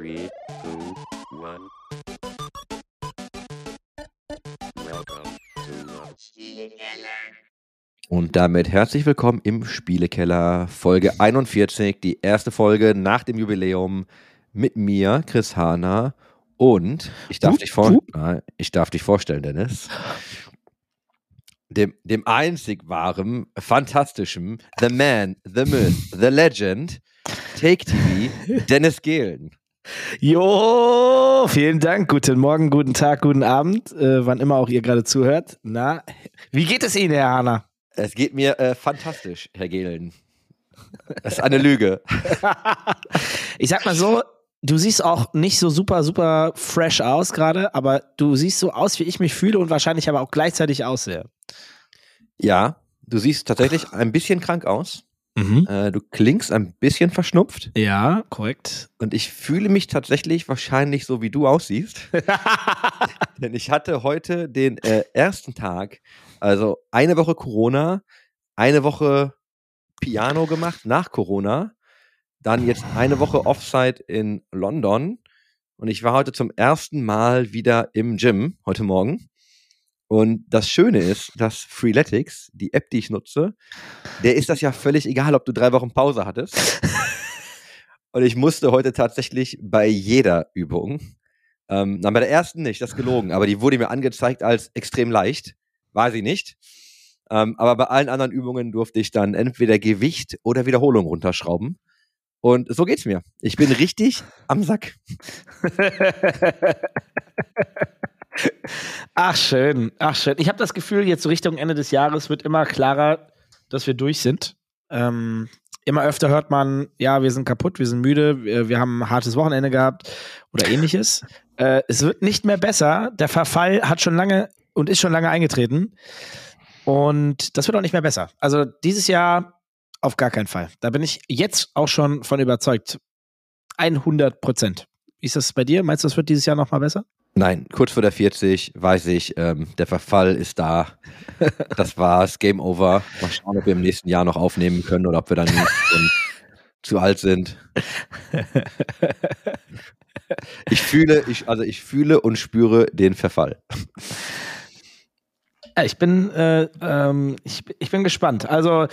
Three, two, one. Welcome to Und damit herzlich willkommen im Spielekeller, Folge 41, die erste Folge nach dem Jubiläum mit mir, Chris Hahner. Und ich darf, Hup, dich, vor hup. Nein, ich darf dich vorstellen, Dennis. Dem, dem einzig wahren, fantastischen, The Man, The Myth, The Legend, Take TV, Dennis Gehlen. Jo, vielen Dank. Guten Morgen, guten Tag, guten Abend, äh, wann immer auch ihr gerade zuhört. Na, wie geht es Ihnen, Herr Hahner? Es geht mir äh, fantastisch, Herr Gehlen. Das ist eine Lüge. ich sag mal so, du siehst auch nicht so super, super fresh aus gerade, aber du siehst so aus, wie ich mich fühle und wahrscheinlich aber auch gleichzeitig aussehe. Ja, du siehst tatsächlich ein bisschen krank aus. Mhm. Äh, du klingst ein bisschen verschnupft. Ja, korrekt. Und ich fühle mich tatsächlich wahrscheinlich so, wie du aussiehst. Denn ich hatte heute den äh, ersten Tag, also eine Woche Corona, eine Woche Piano gemacht nach Corona, dann jetzt eine Woche Offside in London. Und ich war heute zum ersten Mal wieder im Gym, heute Morgen. Und das Schöne ist, dass Freeletics, die App, die ich nutze, der ist das ja völlig egal, ob du drei Wochen Pause hattest. Und ich musste heute tatsächlich bei jeder Übung, ähm, na, bei der ersten nicht, das ist gelogen, aber die wurde mir angezeigt als extrem leicht. War sie nicht. Ähm, aber bei allen anderen Übungen durfte ich dann entweder Gewicht oder Wiederholung runterschrauben. Und so geht's mir. Ich bin richtig am Sack. Ach schön, ach schön. Ich habe das Gefühl, jetzt Richtung Ende des Jahres wird immer klarer, dass wir durch sind. Ähm, immer öfter hört man, ja, wir sind kaputt, wir sind müde, wir, wir haben ein hartes Wochenende gehabt oder ähnliches. äh, es wird nicht mehr besser. Der Verfall hat schon lange und ist schon lange eingetreten. Und das wird auch nicht mehr besser. Also dieses Jahr auf gar keinen Fall. Da bin ich jetzt auch schon von überzeugt. 100 Prozent. Wie ist das bei dir? Meinst du, es wird dieses Jahr noch mal besser? Nein, kurz vor der 40 weiß ich, ähm, der Verfall ist da. Das war's, Game Over. Mal schauen, ob wir im nächsten Jahr noch aufnehmen können oder ob wir dann zu alt sind. Ich fühle, ich, also ich fühle und spüre den Verfall. Ja, ich bin, äh, ähm, ich, ich bin gespannt. Also,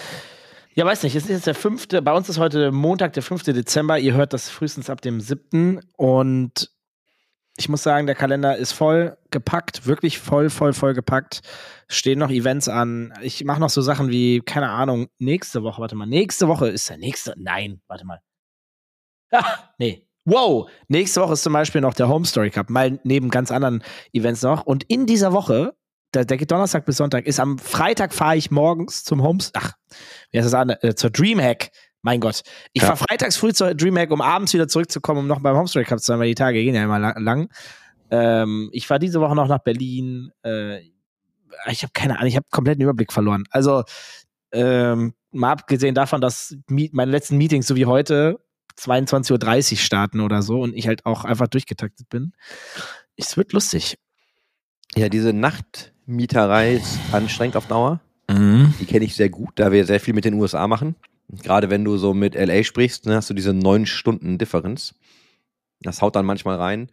ja, weiß nicht, es ist jetzt der fünfte, bei uns ist heute Montag, der 5. Dezember. Ihr hört das frühestens ab dem 7. Und ich muss sagen, der Kalender ist voll gepackt, wirklich voll, voll, voll gepackt. Stehen noch Events an. Ich mache noch so Sachen wie, keine Ahnung, nächste Woche, warte mal, nächste Woche ist der nächste, nein, warte mal. Ah, nee. Wow, nächste Woche ist zum Beispiel noch der Home Story Cup, mal neben ganz anderen Events noch. Und in dieser Woche, der, der geht Donnerstag bis Sonntag, ist am Freitag fahre ich morgens zum Home, ach, wie heißt das an, äh, zur Dreamhack. Mein Gott. Ich Ja. fahre freitags früh zur Dreamhack, um abends wieder zurückzukommen, um noch beim Home Story Cup zu sein, weil die Tage gehen ja immer la- lang. Ähm, ich fahre diese Woche noch nach Berlin. Äh, ich habe keine Ahnung, ich habe komplett den Überblick verloren. Also, ähm, mal abgesehen davon, dass meine letzten Meetings, so wie heute, 22.30 Uhr starten oder so und ich halt auch einfach durchgetaktet bin. Es wird lustig. Ja, diese Nachtmieterei ist anstrengend auf Dauer. Die kenne ich sehr gut, da wir sehr viel mit den USA machen. Gerade wenn du so mit LA sprichst, ne, hast du diese neun Stunden Differenz. Das haut dann manchmal rein.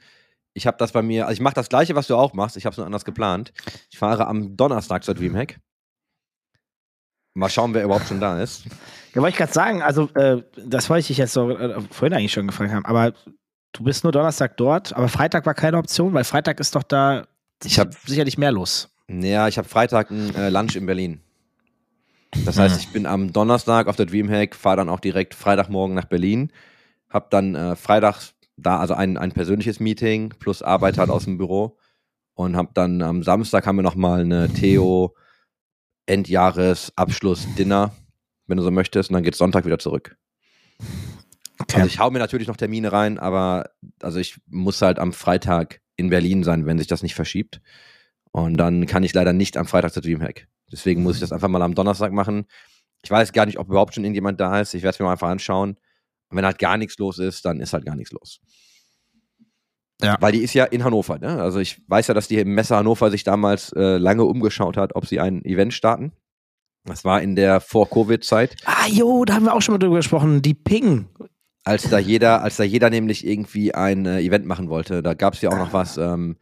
Ich habe das bei mir, also ich mache das gleiche, was du auch machst. Ich habe es nur anders geplant. Ich fahre am Donnerstag zur Dreamhack. Mal schauen, wer überhaupt schon da ist. Ja, wollte ich gerade sagen, also äh, das wollte ich dich jetzt so äh, vorhin eigentlich schon gefragt haben, aber du bist nur Donnerstag dort, aber Freitag war keine Option, weil Freitag ist doch da Ich hab- sicherlich mehr los. Ja, ich habe Freitag ein äh, Lunch in Berlin. Das heißt, ich bin am Donnerstag auf der Dreamhack, fahre dann auch direkt Freitagmorgen nach Berlin, habe dann äh, Freitag da also ein, ein persönliches Meeting plus Arbeit halt aus dem Büro und habe dann am Samstag haben wir noch mal eine Theo Endjahresabschluss-Dinner, wenn du so möchtest, und dann geht's Sonntag wieder zurück. Okay. Also ich hau mir natürlich noch Termine rein, aber also ich muss halt am Freitag in Berlin sein, wenn sich das nicht verschiebt. Und dann kann ich leider nicht am Freitag zur Dreamhack. Deswegen muss ich das einfach mal am Donnerstag machen. Ich weiß gar nicht, ob überhaupt schon irgendjemand da ist. Ich werde es mir mal einfach anschauen. Und wenn halt gar nichts los ist, dann ist halt gar nichts los. Ja. Weil die ist ja in Hannover. Ne? Also ich weiß ja, dass die Messe Hannover sich damals äh, lange umgeschaut hat, ob sie ein Event starten. Das war in der Vor-Covid-Zeit. Ah, jo, da haben wir auch schon mal drüber gesprochen. Die Ping. als da jeder, als da jeder nämlich irgendwie ein äh, Event machen wollte. Da gab es ja auch noch was. Ähm,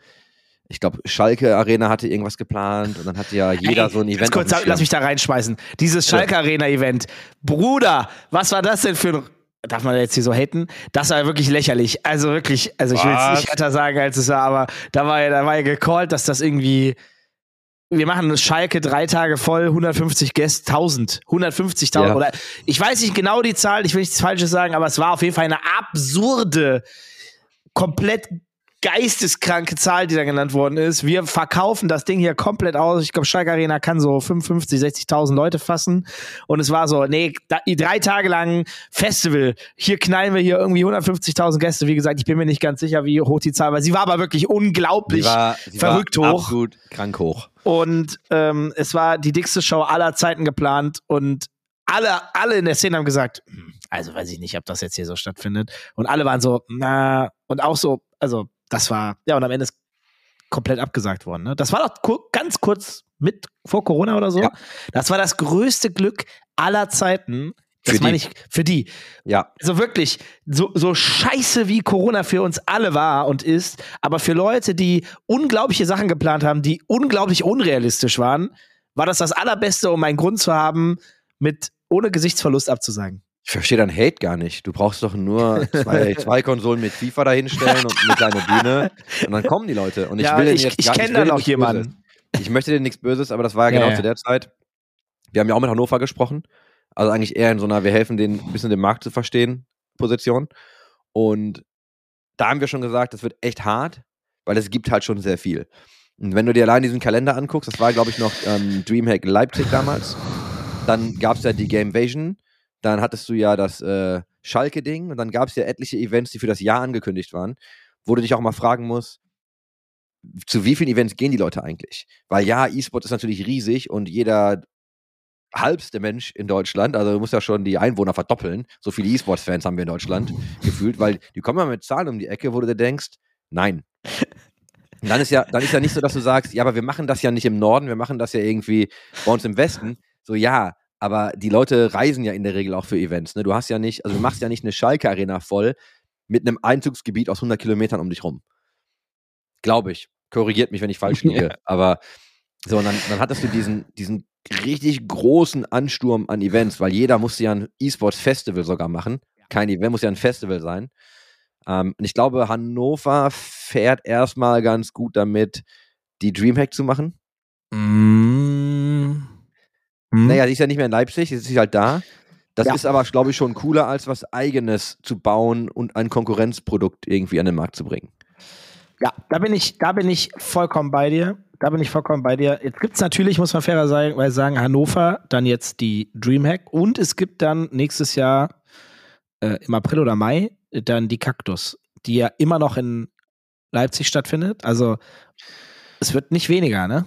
ich glaube, Schalke Arena hatte irgendwas geplant und dann hatte ja jeder Ey, so ein Event. Kurz, lass mich da reinschmeißen. Dieses Schalke Arena Event. Bruder, was war das denn für ein. Darf man jetzt hier so haten? Das war wirklich lächerlich. Also wirklich, also ich will es nicht härter sagen, als es war, aber da war ja, da war ja gecallt, dass das irgendwie. Wir machen Schalke drei Tage voll, 150 Gäste, 1000, 150.000 Ja. oder ich weiß nicht genau die Zahl, ich will nichts Falsches sagen, aber es war auf jeden Fall eine absurde, komplett geisteskranke Zahl, die da genannt worden ist. Wir verkaufen das Ding hier komplett aus. Ich glaube, Schalke Arena kann so 55, 60.000 Leute fassen. Und es war so, nee, da, drei Tage lang Festival. Hier knallen wir hier irgendwie 150.000 Gäste. Wie gesagt, ich bin mir nicht ganz sicher, wie hoch die Zahl war. Sie war aber wirklich Sie unglaublich war, sie verrückt war hoch. Absolut krank hoch. Und ähm, es war die dickste Show aller Zeiten geplant und alle, alle in der Szene haben gesagt, "Hm, also weiß ich nicht, ob das jetzt hier so stattfindet. Und alle waren so, na, und auch so, also das war, ja, und am Ende ist komplett abgesagt worden. Ne? Das war doch ku ganz kurz mit vor Corona oder so. Ja. Das war das größte Glück aller Zeiten. Das Für die. meine ich für die. Ja, Also wirklich, so, so scheiße wie Corona für uns alle war und ist, aber für Leute, die unglaubliche Sachen geplant haben, die unglaublich unrealistisch waren, war das das Allerbeste, um einen Grund zu haben, mit ohne Gesichtsverlust abzusagen. Ich verstehe dein Hate gar nicht. Du brauchst doch nur zwei, zwei Konsolen mit FIFA dahinstellen und eine kleine Bühne und dann kommen die Leute. Und ich Ja, will ich- jetzt ich gar- kenn will da denen noch nichts jemanden. Böses. Ich möchte denen nichts Böses, aber das war ja Ja, genau zu der Zeit. Wir haben ja auch mit Hannover gesprochen. Also eigentlich eher in so einer, wir helfen denen ein bisschen den Markt zu verstehen, Position. Und da haben wir schon gesagt, das wird echt hart, weil es gibt halt schon sehr viel. Und wenn du dir allein diesen Kalender anguckst, das war, glaube ich, noch ähm, Dreamhack Leipzig damals. Dann gab es ja die Gamevasion. Dann hattest du ja das äh, Schalke-Ding. Und dann gab es ja etliche Events, die für das Jahr angekündigt waren, wo du dich auch mal fragen musst, zu wie vielen Events gehen die Leute eigentlich? Weil ja, E-Sport ist natürlich riesig und jeder halbste Mensch in Deutschland, also du musst ja schon die Einwohner verdoppeln. So viele E-Sports-Fans haben wir in Deutschland gefühlt, weil die kommen ja mit Zahlen um die Ecke, wo du dir denkst, nein. Und dann ist ja, dann ist ja nicht so, dass du sagst, ja, aber wir machen das ja nicht im Norden, wir machen das ja irgendwie bei uns im Westen. So, ja, aber die Leute reisen ja in der Regel auch für Events. Ne? Du hast ja nicht, also du machst ja nicht eine Schalke-Arena voll mit einem Einzugsgebiet aus 100 Kilometern um dich rum. Glaube ich. Korrigiert mich, wenn ich falsch liege. Aber so, und dann, dann hattest du diesen, diesen richtig großen Ansturm an Events, weil jeder musste ja ein E-Sports-Festival sogar machen. Kein Event muss ja ein Festival sein. Ähm, und ich glaube, Hannover fährt erstmal ganz gut damit, die Dreamhack zu machen. Mm. Mm. Naja, sie ist ja nicht mehr in Leipzig, sie ist halt da. Das Ja. ist aber, glaube ich, schon cooler, als was Eigenes zu bauen und ein Konkurrenzprodukt irgendwie an den Markt zu bringen. Ja, da bin ich, da bin ich vollkommen bei dir. Da bin ich vollkommen bei dir. Jetzt gibt es natürlich, muss man fairerweise sagen, Hannover, dann jetzt die Dreamhack und es gibt dann nächstes Jahr äh, im April oder Mai dann die Kaktus, die ja immer noch in Leipzig stattfindet. Also es wird nicht weniger, ne?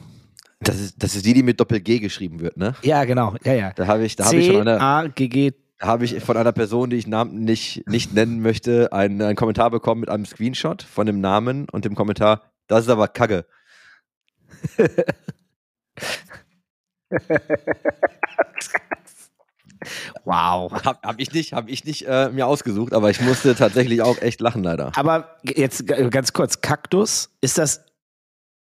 Das ist, das ist die, die mit Doppel-G geschrieben wird, ne? Ja, genau. Ja, ja. Da habe ich, da habe ich von einer, C-A-G-G. da habe ich von einer Person, die ich Namen nicht, nicht nennen möchte, einen, einen Kommentar bekommen mit einem Screenshot von dem Namen und dem Kommentar, das ist aber Kacke. Wow. Hab, hab ich nicht, hab ich nicht äh, mir ausgesucht, aber ich musste tatsächlich auch echt lachen, leider. Aber jetzt ganz kurz, Kaktus, ist das,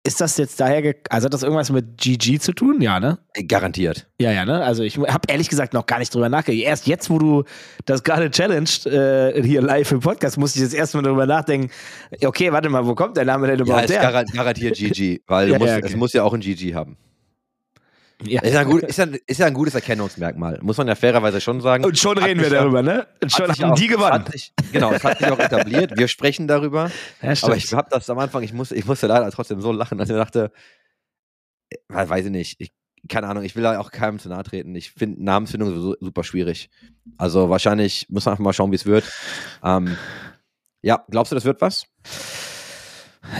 ist das jetzt daher, also hat das irgendwas mit GG zu tun? Ja, ne? Garantiert. Ja, ja, ne? Also ich habe ehrlich gesagt noch gar nicht drüber nachgedacht. Erst jetzt, wo du das gerade challenged, äh, hier live im Podcast, musste ich jetzt erstmal drüber nachdenken, okay, warte mal, wo kommt der Name denn Ja, überhaupt ist her? garan garantiert GG, weil Ja, du musst, ja, okay. es muss ja auch ein GG haben. Ja. Ist ja, ein gut, ist, ja, ist ja ein gutes Erkennungsmerkmal, muss man ja fairerweise schon sagen. Und schon Hat reden wir darüber, ne? Und schon haben auch- die gewonnen. Sich, genau, es hat sich auch etabliert. Wir sprechen darüber. Ja, Aber ich stimmt. habe das am Anfang, ich musste, ich musste leider trotzdem so lachen, dass ich dachte, äh, weiß ich nicht, ich, keine Ahnung, ich will da auch keinem zu nahe treten. Ich finde Namensfindung sowieso super schwierig. Also wahrscheinlich muss man einfach mal schauen, wie es wird. Ähm, ja, glaubst du, das wird was?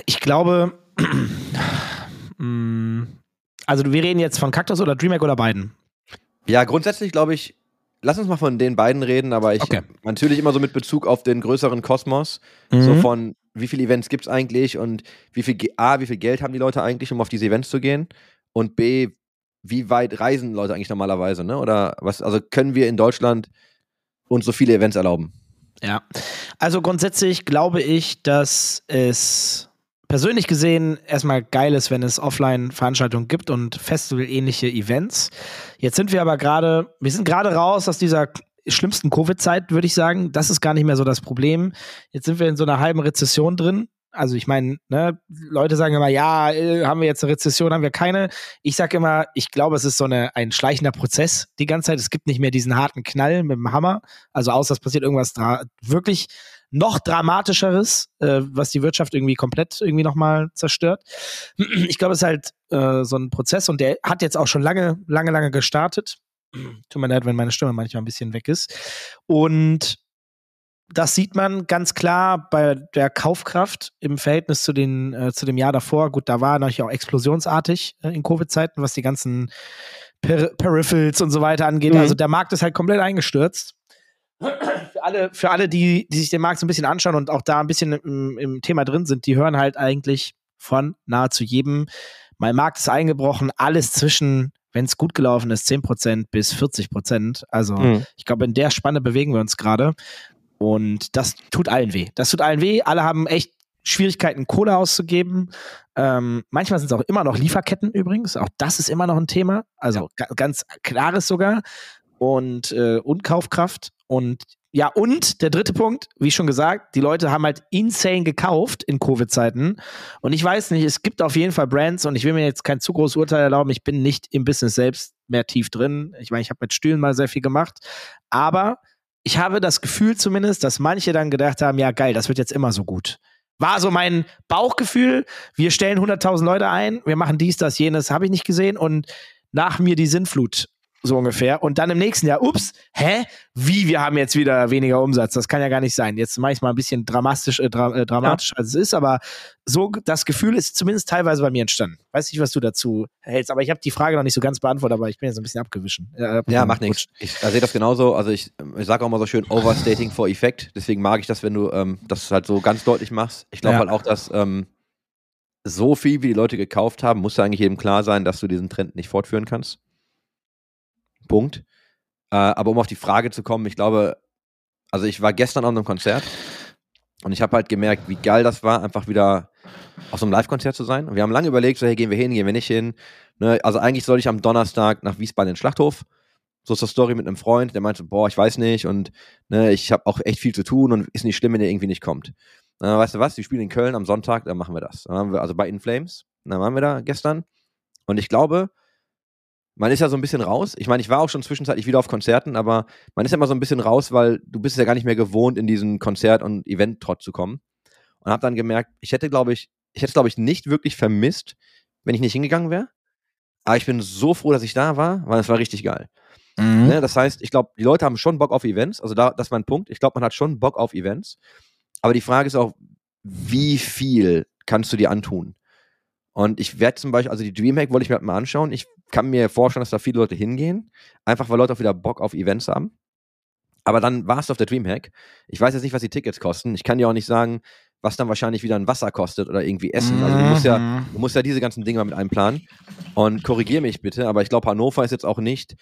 Ich glaube, mm, also wir reden jetzt von Kaktus oder Dreamhack oder beiden. Ja, grundsätzlich glaube ich, lass uns mal von den beiden reden, aber ich Okay. natürlich immer so mit Bezug auf den größeren Kosmos, so Mhm. von wie viele Events gibt es eigentlich und wie viel A, wie viel Geld haben die Leute eigentlich, um auf diese Events zu gehen und B, wie weit reisen Leute eigentlich normalerweise, ne? Oder was, also können wir in Deutschland uns so viele Events erlauben? Ja. Also grundsätzlich glaube ich, dass es persönlich gesehen erstmal geil ist, wenn es Offline-Veranstaltungen gibt und Festival-ähnliche Events. Jetzt sind wir aber gerade, wir sind gerade raus aus dieser schlimmsten Covid-Zeit, würde ich sagen. Das ist gar nicht mehr so das Problem. Jetzt sind wir in so einer halben Rezession drin. Also ich meine, ne, Leute sagen immer, ja, äh, haben wir jetzt eine Rezession, haben wir keine. Ich sage immer, ich glaube, es ist so eine, ein schleichender Prozess die ganze Zeit. Es gibt nicht mehr diesen harten Knall mit dem Hammer. Also außer es passiert irgendwas wirklich noch dramatischeres, äh, was die Wirtschaft irgendwie komplett irgendwie nochmal zerstört. Ich glaube, es ist halt äh, so ein Prozess und der hat jetzt auch schon lange, lange, lange gestartet. Tut mir leid, wenn meine Stimme manchmal ein bisschen weg ist. Und das sieht man ganz klar bei der Kaufkraft im Verhältnis zu, den, äh, zu dem Jahr davor. Gut, da war natürlich auch explosionsartig äh, in Covid-Zeiten, was die ganzen per Peripherals und so weiter angeht. Mhm. Also der Markt ist halt komplett eingestürzt. Für alle, für alle die, die sich den Markt so ein bisschen anschauen und auch da ein bisschen im, im Thema drin sind, die hören halt eigentlich von nahezu jedem, mein Markt ist eingebrochen, alles zwischen wenn es gut gelaufen ist, 10% bis 40%. Also mhm. ich glaube, in der Spanne bewegen wir uns gerade. Und das tut allen weh. Das tut allen weh. Alle haben echt Schwierigkeiten, Kohle auszugeben. Ähm, manchmal sind es auch immer noch Lieferketten übrigens. Auch das ist immer noch ein Thema. Also ganz klares sogar. Und, äh, und Kaufkraft. Und ja, und der dritte Punkt, wie schon gesagt, die Leute haben halt insane gekauft in Covid-Zeiten. Und ich weiß nicht, es gibt auf jeden Fall Brands und ich will mir jetzt kein zu großes Urteil erlauben. Ich bin nicht im Business selbst mehr tief drin. Ich meine, ich habe mit Stühlen mal sehr viel gemacht. Aber ich habe das Gefühl zumindest, dass manche dann gedacht haben, ja geil, das wird jetzt immer so gut. War so mein Bauchgefühl. Wir stellen 100.000 Leute ein, wir machen dies, das, jenes, habe ich nicht gesehen und nach mir die Sinnflut so ungefähr. Und dann im nächsten Jahr, ups, hä? Wie, wir haben jetzt wieder weniger Umsatz? Das kann ja gar nicht sein. Jetzt mache ich mal ein bisschen dramatisch, äh, dra äh, dramatisch ja. als es ist, aber so das Gefühl ist zumindest teilweise bei mir entstanden. Weiß nicht, was du dazu hältst, aber ich habe die Frage noch nicht so ganz beantwortet, aber ich bin jetzt ein bisschen abgewischen. Äh, ja, macht nichts. Ich sehe das genauso. Also ich, ich sage auch mal so schön Overstating for Effect. Deswegen mag ich das, wenn du ähm, das halt so ganz deutlich machst. Ich glaube ja. halt auch, dass ähm, so viel, wie die Leute gekauft haben, muss ja eigentlich jedem klar sein, dass du diesen Trend nicht fortführen kannst. Punkt. Äh, aber um auf die Frage zu kommen, ich glaube, also ich war gestern auf einem Konzert und ich habe halt gemerkt, wie geil das war, einfach wieder auf so einem Live-Konzert zu sein. Und wir haben lange überlegt, so, hey, gehen wir hin, gehen wir nicht hin. Ne? Also eigentlich sollte ich am Donnerstag nach Wiesbaden in den Schlachthof. So ist das Story mit einem Freund, der meinte, boah, ich weiß nicht und ne, ich habe auch echt viel zu tun und ist nicht schlimm, wenn der irgendwie nicht kommt. Na, weißt du was, wir spielen in Köln am Sonntag, dann machen wir das. Wir also bei In Flames, dann waren wir da gestern. Und ich glaube, man ist ja so ein bisschen raus. Ich meine, ich war auch schon zwischenzeitlich wieder auf Konzerten, aber man ist ja immer so ein bisschen raus, weil du bist ja gar nicht mehr gewohnt, in diesen Konzert- und Event-Trott zu kommen. Und habe dann gemerkt, ich hätte, glaube ich, ich hätte es, glaube ich, nicht wirklich vermisst, wenn ich nicht hingegangen wäre. Aber ich bin so froh, dass ich da war, weil es war richtig geil. Mhm. Ne, das heißt, ich glaube, die Leute haben schon Bock auf Events. Also da, das ist mein Punkt. Ich glaube, man hat schon Bock auf Events. Aber die Frage ist auch, wie viel kannst du dir antun? Und ich werde zum Beispiel, also die Dreamhack wollte ich mir halt mal anschauen. Ich kann mir vorstellen, dass da viele Leute hingehen. Einfach weil Leute auch wieder Bock auf Events haben. Aber dann warst du auf der Dreamhack. Ich weiß jetzt nicht, was die Tickets kosten. Ich kann dir auch nicht sagen, was dann wahrscheinlich wieder ein Wasser kostet oder irgendwie Essen. Also du musst ja, mhm. du musst ja diese ganzen Dinge mal mit einplanen. Und korrigiere mich bitte, aber ich glaube, Hannover ist jetzt auch nicht,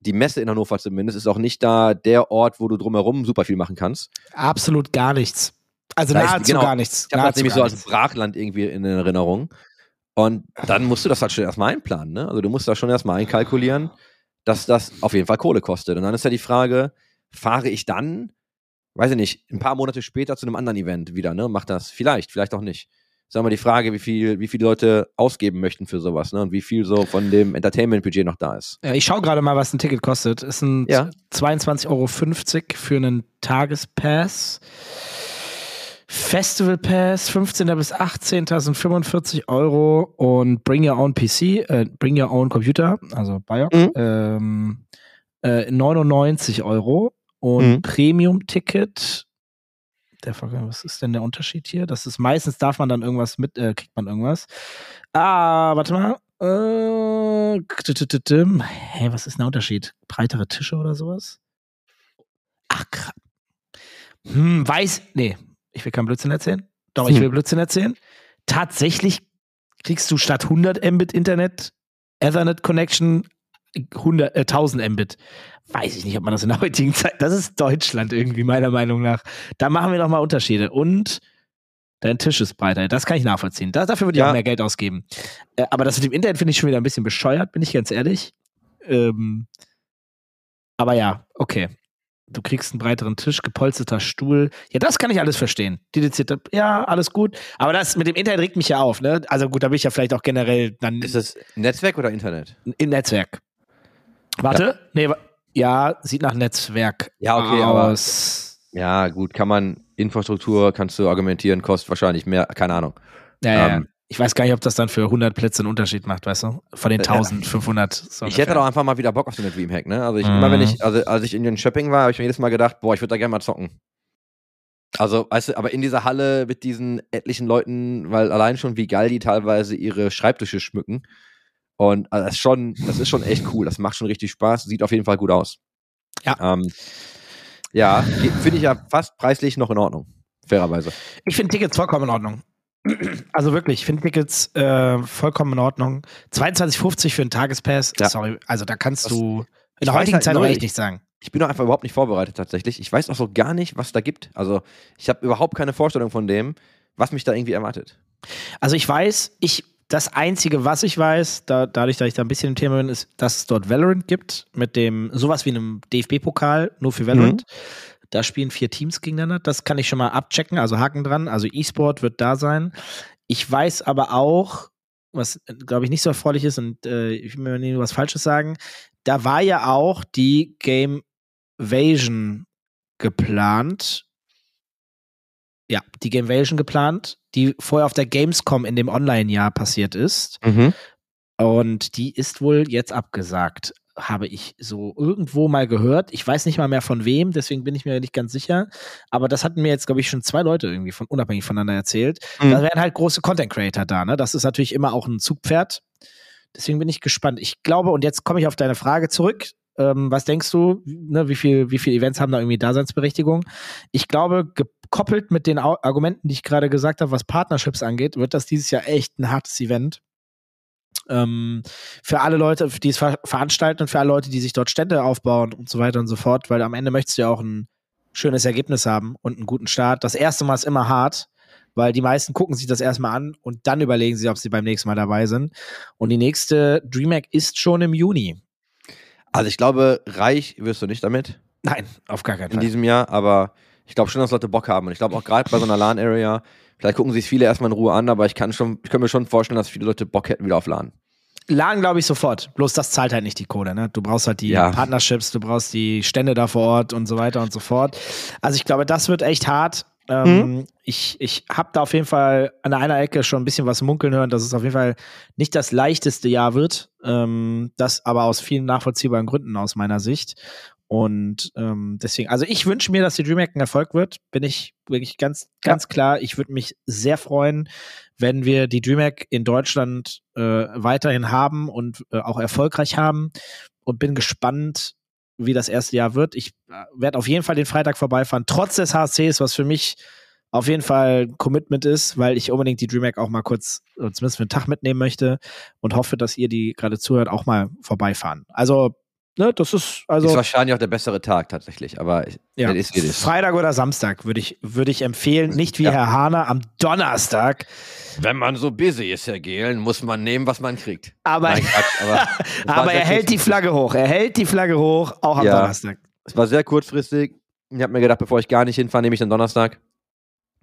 die Messe in Hannover zumindest, ist auch nicht da der Ort, wo du drumherum super viel machen kannst. Absolut gar nichts. Also nahezu genau, gar nichts. Ich habe das nämlich so als Brachland irgendwie in Erinnerung. Und dann musst du das halt schon erstmal einplanen. Ne? Also du musst da schon erstmal einkalkulieren, dass das auf jeden Fall Kohle kostet. Und dann ist ja die Frage, fahre ich dann, weiß ich nicht, ein paar Monate später zu einem anderen Event wieder, ne? Mach das vielleicht, vielleicht auch nicht. Sagen wir die Frage, wie viel, wie viele Leute ausgeben möchten für sowas, ne? Und wie viel so von dem Entertainment-Budget noch da ist. Ja, ich schaue gerade mal, was ein Ticket kostet. Es sind ja. 22,50 Euro für einen Tagespass. Festival Pass 15. bis 18. sind 45 Euro und Bring Your Own PC, äh, Bring Your Own Computer, also BIOC, mhm. ähm, äh, 99 Euro und mhm. Premium-Ticket. Der was ist denn der Unterschied hier? Das ist meistens darf man dann irgendwas mit, äh, kriegt man irgendwas. Ah, warte mal. Äh, hey, was ist der Unterschied? Breitere Tische oder sowas? Ach, krass. Hm, weiß, nee, ich will keinen Blödsinn erzählen. Doch, ich hm. will Blödsinn erzählen. Tatsächlich kriegst du statt 100 Mbit Internet Ethernet Connection 100, äh, 1000 Mbit. Weiß ich nicht, ob man das in der heutigen Zeit, das ist Deutschland irgendwie, meiner Meinung nach. Da machen wir nochmal Unterschiede. Und dein Tisch ist breiter. Das kann ich nachvollziehen. Da, dafür würde ich Ja. auch mehr Geld ausgeben. Äh, aber das mit dem Internet finde ich schon wieder ein bisschen bescheuert, bin ich ganz ehrlich. Ähm, aber ja, okay. Du kriegst einen breiteren Tisch, gepolsterter Stuhl. Ja, das kann ich alles verstehen. Dedizierte, ja, alles gut. Aber das mit dem Internet regt mich ja auf, ne? Also gut, da bin ich ja vielleicht auch generell dann Ist es Netzwerk oder Internet? im Netzwerk. Warte, nee, wa- ja, sieht nach Netzwerk Ja, okay, aber- aus. Ja, gut, kann man, Infrastruktur kannst du argumentieren, kostet wahrscheinlich mehr, keine Ahnung. Ja, ja. ähm, ich weiß gar nicht, ob das dann für 100 Plätze einen Unterschied macht, weißt du? Von den Äh, 1500. so Ich hätte doch einfach mal wieder Bock auf eine Dreamhack, ne? Also ich, Mhm. immer wenn ich, also als ich in den Shopping war, habe ich mir jedes Mal gedacht, boah, ich würde da gerne mal zocken. Also, weißt du, aber in dieser Halle mit diesen etlichen Leuten, weil allein schon wie geil die teilweise ihre Schreibtische schmücken. Und also das ist schon, das ist schon echt cool. Das macht schon richtig Spaß. Sieht auf jeden Fall gut aus. Ja. Ähm, ja, finde ich ja fast preislich noch in Ordnung. Fairerweise. Ich finde Tickets vollkommen in Ordnung. Also wirklich, ich finde Tickets äh, vollkommen in Ordnung. 22,50 für einen Tagespass, Ja. sorry, also da kannst Das- du in ich der heutigen halt Zeit null. echt nicht sagen. Ich bin auch einfach überhaupt nicht vorbereitet tatsächlich. Ich weiß auch so gar nicht, was da gibt. Also ich habe überhaupt keine Vorstellung von dem, was mich da irgendwie erwartet. Also ich weiß, ich das Einzige, was ich weiß, da, dadurch, dass ich da ein bisschen im Thema bin, ist, dass es dort Valorant gibt, mit dem, sowas wie einem DFB-Pokal, nur für Valorant. Da spielen vier Teams gegeneinander. Das kann ich schon mal abchecken, also Haken dran. Also E-Sport wird da sein. Ich weiß aber auch, was glaube ich nicht so erfreulich ist und äh, ich will mir nicht was Falsches sagen, da war ja auch die Game Vasion geplant. Ja, die Game Vasion geplant, die vorher auf der Gamescom in dem Online-Jahr passiert ist. Und die ist wohl jetzt abgesagt, habe ich so irgendwo mal gehört. Ich weiß nicht mal mehr von wem, deswegen bin ich mir nicht ganz sicher. Aber das hatten mir jetzt, glaube ich, schon zwei Leute irgendwie von unabhängig voneinander erzählt. Mhm. Da wären halt große Content Creator da, ne? Das ist natürlich immer auch ein Zugpferd. Deswegen bin ich gespannt. Ich glaube, und jetzt komme ich auf deine Frage zurück. Ähm, was denkst du, ne, wie viel, wie viele Events haben da irgendwie Daseinsberechtigung? Ich glaube, gekoppelt mit den Argumenten, die ich gerade gesagt habe, was Partnerships angeht, wird das dieses Jahr echt ein hartes Event. Ähm, für alle Leute, die es ver veranstalten und für alle Leute, die sich dort Stände aufbauen und so weiter und so fort, weil am Ende möchtest du ja auch ein schönes Ergebnis haben und einen guten Start. Das erste Mal ist immer hart, weil die meisten gucken sich das erstmal an und dann überlegen sie, ob sie beim nächsten Mal dabei sind. Und die nächste DreamHack ist schon im Juni. Also ich glaube, reich wirst du nicht damit Nein, auf gar keinen in Fall. diesem Jahr, aber ich glaube schon, dass Leute Bock haben. Und ich glaube auch gerade bei so einer LAN-Area, vielleicht gucken sich viele erstmal in Ruhe an, aber ich kann schon, ich kann mir schon vorstellen, dass viele Leute Bock hätten wieder auf LAN. Laden glaube ich sofort. Bloß das zahlt halt nicht die Kohle. Ne? Du brauchst halt die Ja. Partnerships, du brauchst die Stände da vor Ort und so weiter und so fort. Also ich glaube, das wird echt hart. Ähm, Ich, ich habe da auf jeden Fall an einer Ecke schon ein bisschen was munkeln hören, dass es auf jeden Fall nicht das leichteste Jahr wird. Ähm, das aber aus vielen nachvollziehbaren Gründen aus meiner Sicht. Und ähm, deswegen, also ich wünsche mir, dass die DreamHack ein Erfolg wird. Bin ich wirklich ganz, ganz klar. Ich würde mich sehr freuen, wenn wir die DreamHack in Deutschland äh, weiterhin haben und äh, auch erfolgreich haben. Und bin gespannt, wie das erste Jahr wird. Ich äh, werde auf jeden Fall den Freitag vorbeifahren, trotz des HCs, was für mich auf jeden Fall ein Commitment ist, weil ich unbedingt die DreamHack auch mal kurz, äh, zumindest für einen Tag mitnehmen möchte und hoffe, dass ihr, die gerade zuhört, auch mal vorbeifahren. Also, ne, das ist, also. ist wahrscheinlich auch der bessere Tag tatsächlich, aber ich- Ja. it is, it is. Freitag oder Samstag würde ich, würde ich empfehlen. Nicht wie Ja. Herr Hahner am Donnerstag. Wenn man so busy ist, Herr Gehlen, muss man nehmen, was man kriegt. Aber, Nein, Quatsch, aber aber er hält die. Flagge hoch. Er hält die Flagge hoch, auch am Ja. Donnerstag. Es war sehr kurzfristig. Ich habe mir gedacht, bevor ich gar nicht hinfahre, nehme ich dann Donnerstag.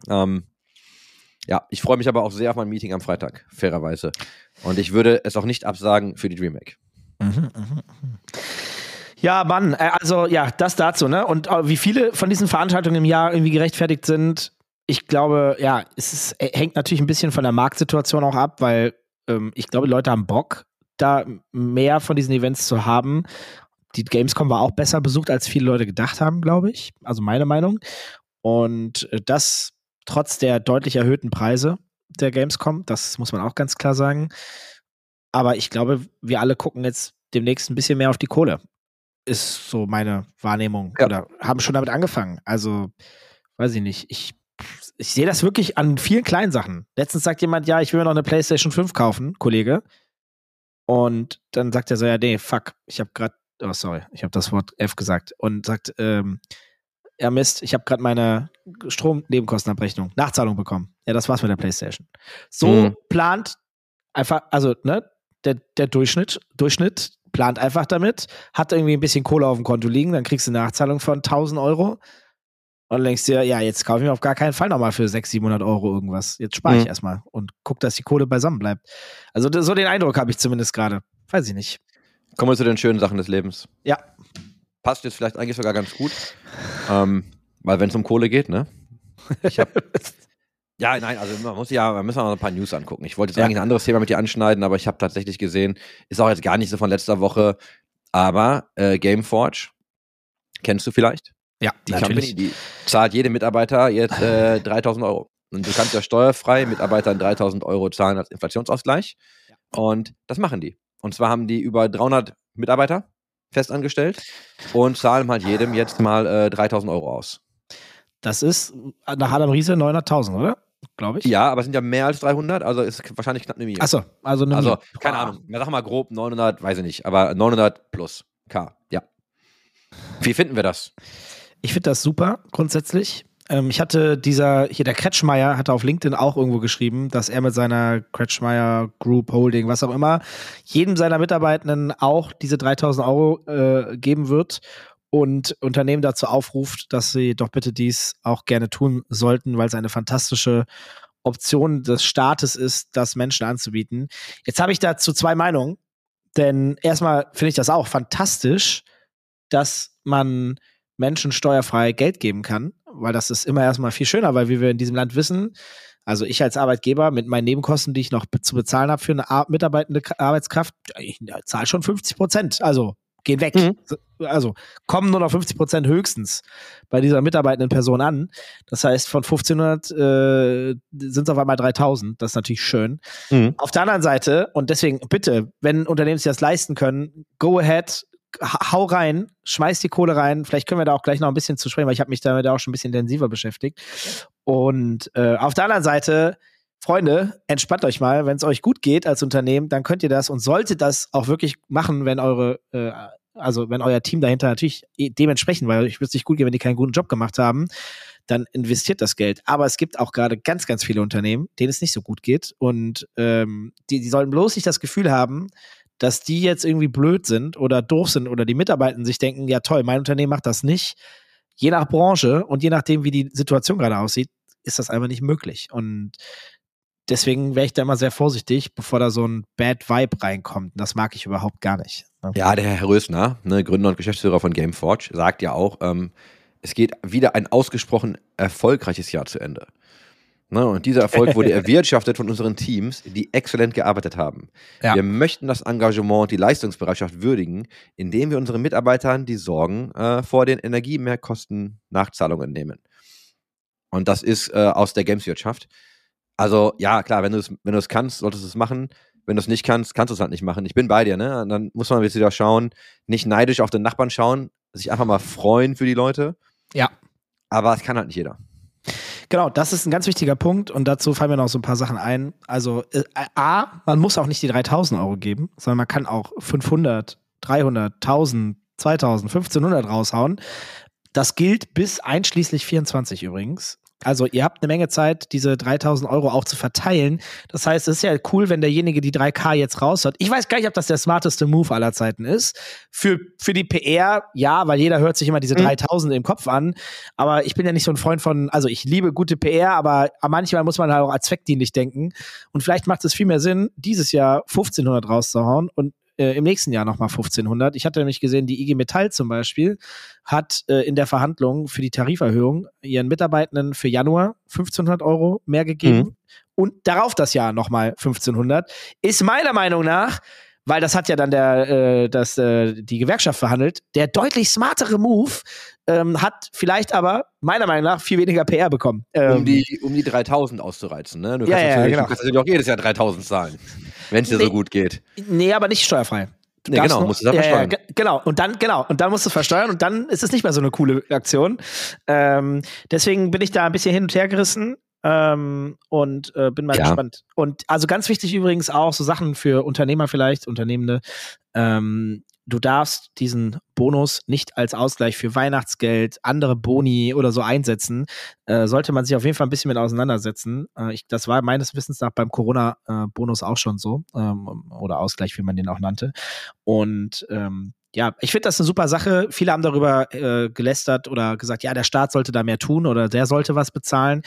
Ähm, ja, ich freue mich aber auch sehr auf mein Meeting am Freitag, fairerweise. Und ich würde es auch nicht absagen für die DreamHack. Mhm, mhm, mhm. Ja, Mann, äh, also ja, das dazu, ne? Und äh, wie viele von diesen Veranstaltungen im Jahr irgendwie gerechtfertigt sind, ich glaube, ja, es ist, äh, hängt natürlich ein bisschen von der Marktsituation auch ab, weil ähm, ich glaube, Leute haben Bock, da mehr von diesen Events zu haben. Die Gamescom war auch besser besucht, als viele Leute gedacht haben, glaube ich. Also meine Meinung. Und das trotz der deutlich erhöhten Preise der Gamescom, das muss man auch ganz klar sagen. Aber ich glaube, wir alle gucken jetzt demnächst ein bisschen mehr auf die Kohle. Ist so meine Wahrnehmung. Ja. Oder haben schon damit angefangen. Also, weiß ich nicht. Ich, ich sehe das wirklich an vielen kleinen Sachen. Letztens sagt jemand, ja, ich will mir noch eine PlayStation 5 kaufen, Kollege. Und dann sagt er so, ja, nee, fuck, ich habe gerade, oh sorry, ich habe das Wort F gesagt und sagt, ähm, ja Mist, ich habe gerade meine Stromnebenkostenabrechnung, Nachzahlung bekommen. Ja, das war's mit der PlayStation. So Mhm. plant einfach, also ne, der, der Durchschnitt, Durchschnitt plant einfach damit, hat irgendwie ein bisschen Kohle auf dem Konto liegen, dann kriegst du eine Nachzahlung von 1000 Euro und denkst dir, ja, jetzt kaufe ich mir auf gar keinen Fall nochmal für 600, 700 Euro irgendwas. Jetzt spare ich Mhm. erstmal und guck, dass die Kohle beisammen bleibt. Also so den Eindruck habe ich zumindest gerade. Weiß ich nicht. Kommen wir zu den schönen Sachen des Lebens. Ja. Passt jetzt vielleicht eigentlich sogar ganz gut. Ähm, weil wenn es um Kohle geht, ne? Ich hab, ja, nein, also man muss ja, man muss auch noch ein paar News angucken. Ich wollte jetzt Ja. eigentlich ein anderes Thema mit dir anschneiden, aber ich habe tatsächlich gesehen, ist auch jetzt gar nicht so von letzter Woche, aber äh, Gameforge, kennst du vielleicht? Ja, Die Company, die zahlt jedem Mitarbeiter jetzt äh, 3000 Euro. Und du kannst ja steuerfrei Mitarbeitern 3000 Euro zahlen als Inflationsausgleich. Und das machen die. Und zwar haben die über 300 Mitarbeiter festangestellt und zahlen halt jedem jetzt mal äh, 3000 Euro aus. Das ist nach Adam Riese 900.000, oder? Glaube ich. Ja, aber es sind ja mehr als 300, also ist wahrscheinlich knapp eine Million. Achso, also eine also, Mie- keine Boah. Ahnung. Sag mal grob 900, weiß ich nicht, aber 900 plus K, ja. Wie finden wir das? Ich finde das super, grundsätzlich. Ähm, ich hatte dieser, hier der Kretschmeier hatte auf LinkedIn auch irgendwo geschrieben, dass er mit seiner Kretschmeier Group Holding, was auch immer, jedem seiner Mitarbeitenden auch diese 3000 Euro äh, geben wird und Unternehmen dazu aufruft, dass sie doch bitte dies auch gerne tun sollten, weil es eine fantastische Option des Staates ist, das Menschen anzubieten. Jetzt habe ich dazu zwei Meinungen, denn erstmal finde ich das auch fantastisch, dass man Menschen steuerfrei Geld geben kann, weil das ist immer erstmal viel schöner, weil wie wir in diesem Land wissen, also ich als Arbeitgeber mit meinen Nebenkosten, die ich noch zu bezahlen habe für eine Ar mitarbeitende Arbeitskraft, ich zahle schon 50 Prozent. Also gehen weg. Mhm. Also kommen nur noch 50 Prozent höchstens bei dieser mitarbeitenden Person an. Das heißt, von 1500 äh, sind es auf einmal 3000. Das ist natürlich schön. Mhm. Auf der anderen Seite, und deswegen bitte, wenn Unternehmen sich das leisten können, go ahead, ha- hau rein, schmeiß die Kohle rein. Vielleicht können wir da auch gleich noch ein bisschen zu sprechen, weil ich habe mich damit auch schon ein bisschen intensiver beschäftigt. Und äh, auf der anderen Seite, Freunde, entspannt euch mal. Wenn es euch gut geht als Unternehmen, dann könnt ihr das und solltet das auch wirklich machen, wenn eure, äh, also wenn euer Team dahinter natürlich eh dementsprechend, weil ich würde es nicht gut gehen, wenn die keinen guten Job gemacht haben, dann investiert das Geld. Aber es gibt auch gerade ganz, ganz viele Unternehmen, denen es nicht so gut geht. Und ähm, die, die sollten bloß nicht das Gefühl haben, dass die jetzt irgendwie blöd sind oder doof sind oder die Mitarbeiter sich denken, ja toll, mein Unternehmen macht das nicht. Je nach Branche und je nachdem, wie die Situation gerade aussieht, ist das einfach nicht möglich. Und deswegen wäre ich da immer sehr vorsichtig, bevor da so ein Bad Vibe reinkommt. Und das mag ich überhaupt gar nicht. ne? Ja, der Herr Rösner, ne, Gründer und Geschäftsführer von Gameforge, sagt ja auch, ähm, es geht wieder ein ausgesprochen erfolgreiches Jahr zu Ende. Ne, und dieser Erfolg wurde erwirtschaftet von unseren Teams, die exzellent gearbeitet haben. Ja. Wir möchten das Engagement und die Leistungsbereitschaft würdigen, indem wir unseren Mitarbeitern die Sorgen äh, vor den Energiemehrkosten Nachzahlungen nehmen. Und das ist äh, aus der Gameswirtschaft. Also ja, klar, wenn du es wenn du es kannst, solltest du es machen. Wenn du es nicht kannst, kannst du es halt nicht machen. Ich bin bei dir, ne? Und dann muss man jetzt wieder schauen, nicht neidisch auf den Nachbarn schauen, sich einfach mal freuen für die Leute. Ja. Aber es kann halt nicht jeder. Genau, das ist ein ganz wichtiger Punkt und dazu fallen mir noch so ein paar Sachen ein. Also äh, A, man muss auch nicht die 3000 Euro geben, sondern man kann auch 500, 300, 1000, 2000, 1500 raushauen. Das gilt bis einschließlich 24 übrigens. Also ihr habt eine Menge Zeit, diese 3000 Euro auch zu verteilen. Das heißt, es ist ja cool, wenn derjenige die 3K jetzt raus hat. Ich weiß gar nicht, ob das der smarteste Move aller Zeiten ist. Für, für die PR, ja, weil jeder hört sich immer diese Mhm. 3000 im Kopf an. Aber ich bin ja nicht so ein Freund von, also ich liebe gute PR, aber manchmal muss man halt auch als zweckdienlich denken. Und vielleicht macht es viel mehr Sinn, dieses Jahr 1500 rauszuhauen und äh, im nächsten Jahr nochmal 1500. Ich hatte nämlich gesehen, die IG Metall zum Beispiel hat äh, in der Verhandlung für die Tariferhöhung ihren Mitarbeitenden für Januar 1500 Euro mehr gegeben und darauf das Jahr nochmal 1500. Ist meiner Meinung nach, weil das hat ja dann der, äh, das, äh, die Gewerkschaft verhandelt, der deutlich smartere Move, ähm, hat vielleicht aber meiner Meinung nach viel weniger PR bekommen. Ähm, Um die, um die 3000 auszureizen. Ne? Du, Ja, kannst ja, natürlich, genau. du kannst natürlich auch jedes Jahr 3000 zahlen, wenn es dir Nee. so gut geht. Nee, aber nicht steuerfrei. Nee, darfst genau, musst du dann ja, ja, versteuern. ge- genau, und dann, genau, und dann musst du versteuern und dann ist es nicht mehr so eine coole Aktion. Ähm, deswegen bin ich da ein bisschen hin und her gerissen. Ähm, und äh, bin mal Ja. gespannt. Und also ganz wichtig übrigens auch so Sachen für Unternehmer vielleicht, Unternehmende. Ähm, du darfst diesen Bonus nicht als Ausgleich für Weihnachtsgeld, andere Boni oder so einsetzen. Äh, sollte man sich auf jeden Fall ein bisschen mit auseinandersetzen. Äh, ich, das war meines Wissens nach beim Corona-Bonus auch schon so. Ähm, oder Ausgleich, wie man den auch nannte. Und ähm, ja, ich finde das eine super Sache. Viele haben darüber äh, gelästert oder gesagt, ja, der Staat sollte da mehr tun oder der sollte was bezahlen.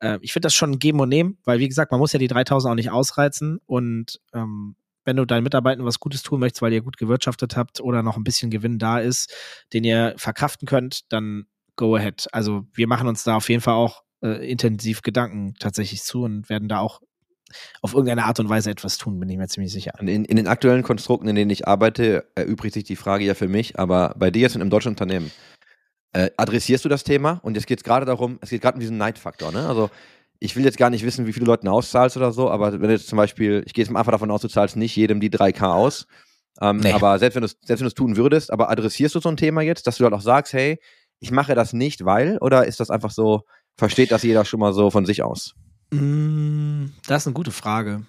Äh, ich finde das schon Geben und Nehmen, weil wie gesagt, man muss ja die 3000 auch nicht ausreizen und ähm, wenn du deinen Mitarbeitern was Gutes tun möchtest, weil ihr gut gewirtschaftet habt oder noch ein bisschen Gewinn da ist, den ihr verkraften könnt, dann go ahead. Also wir machen uns da auf jeden Fall auch äh, intensiv Gedanken tatsächlich zu und werden da auch auf irgendeine Art und Weise etwas tun, bin ich mir ziemlich sicher. In, in den aktuellen Konstrukten, in denen ich arbeite, erübrigt sich die Frage ja für mich, aber bei dir jetzt in einem deutschen Unternehmen, äh, adressierst du das Thema? Und jetzt geht es gerade darum, es geht gerade um diesen Neidfaktor, ne? Also ich will jetzt gar nicht wissen, wie viele Leuten auszahlst oder so, aber wenn du jetzt zum Beispiel, ich gehe jetzt mal einfach davon aus, du zahlst nicht jedem die 3K aus, ähm, Nee. aber selbst wenn du es selbst wenn du es tun würdest, aber adressierst du so ein Thema jetzt, dass du halt auch sagst, hey, ich mache das nicht, weil, oder ist das einfach so, versteht das jeder schon mal so von sich aus? Mm, Das ist eine gute Frage.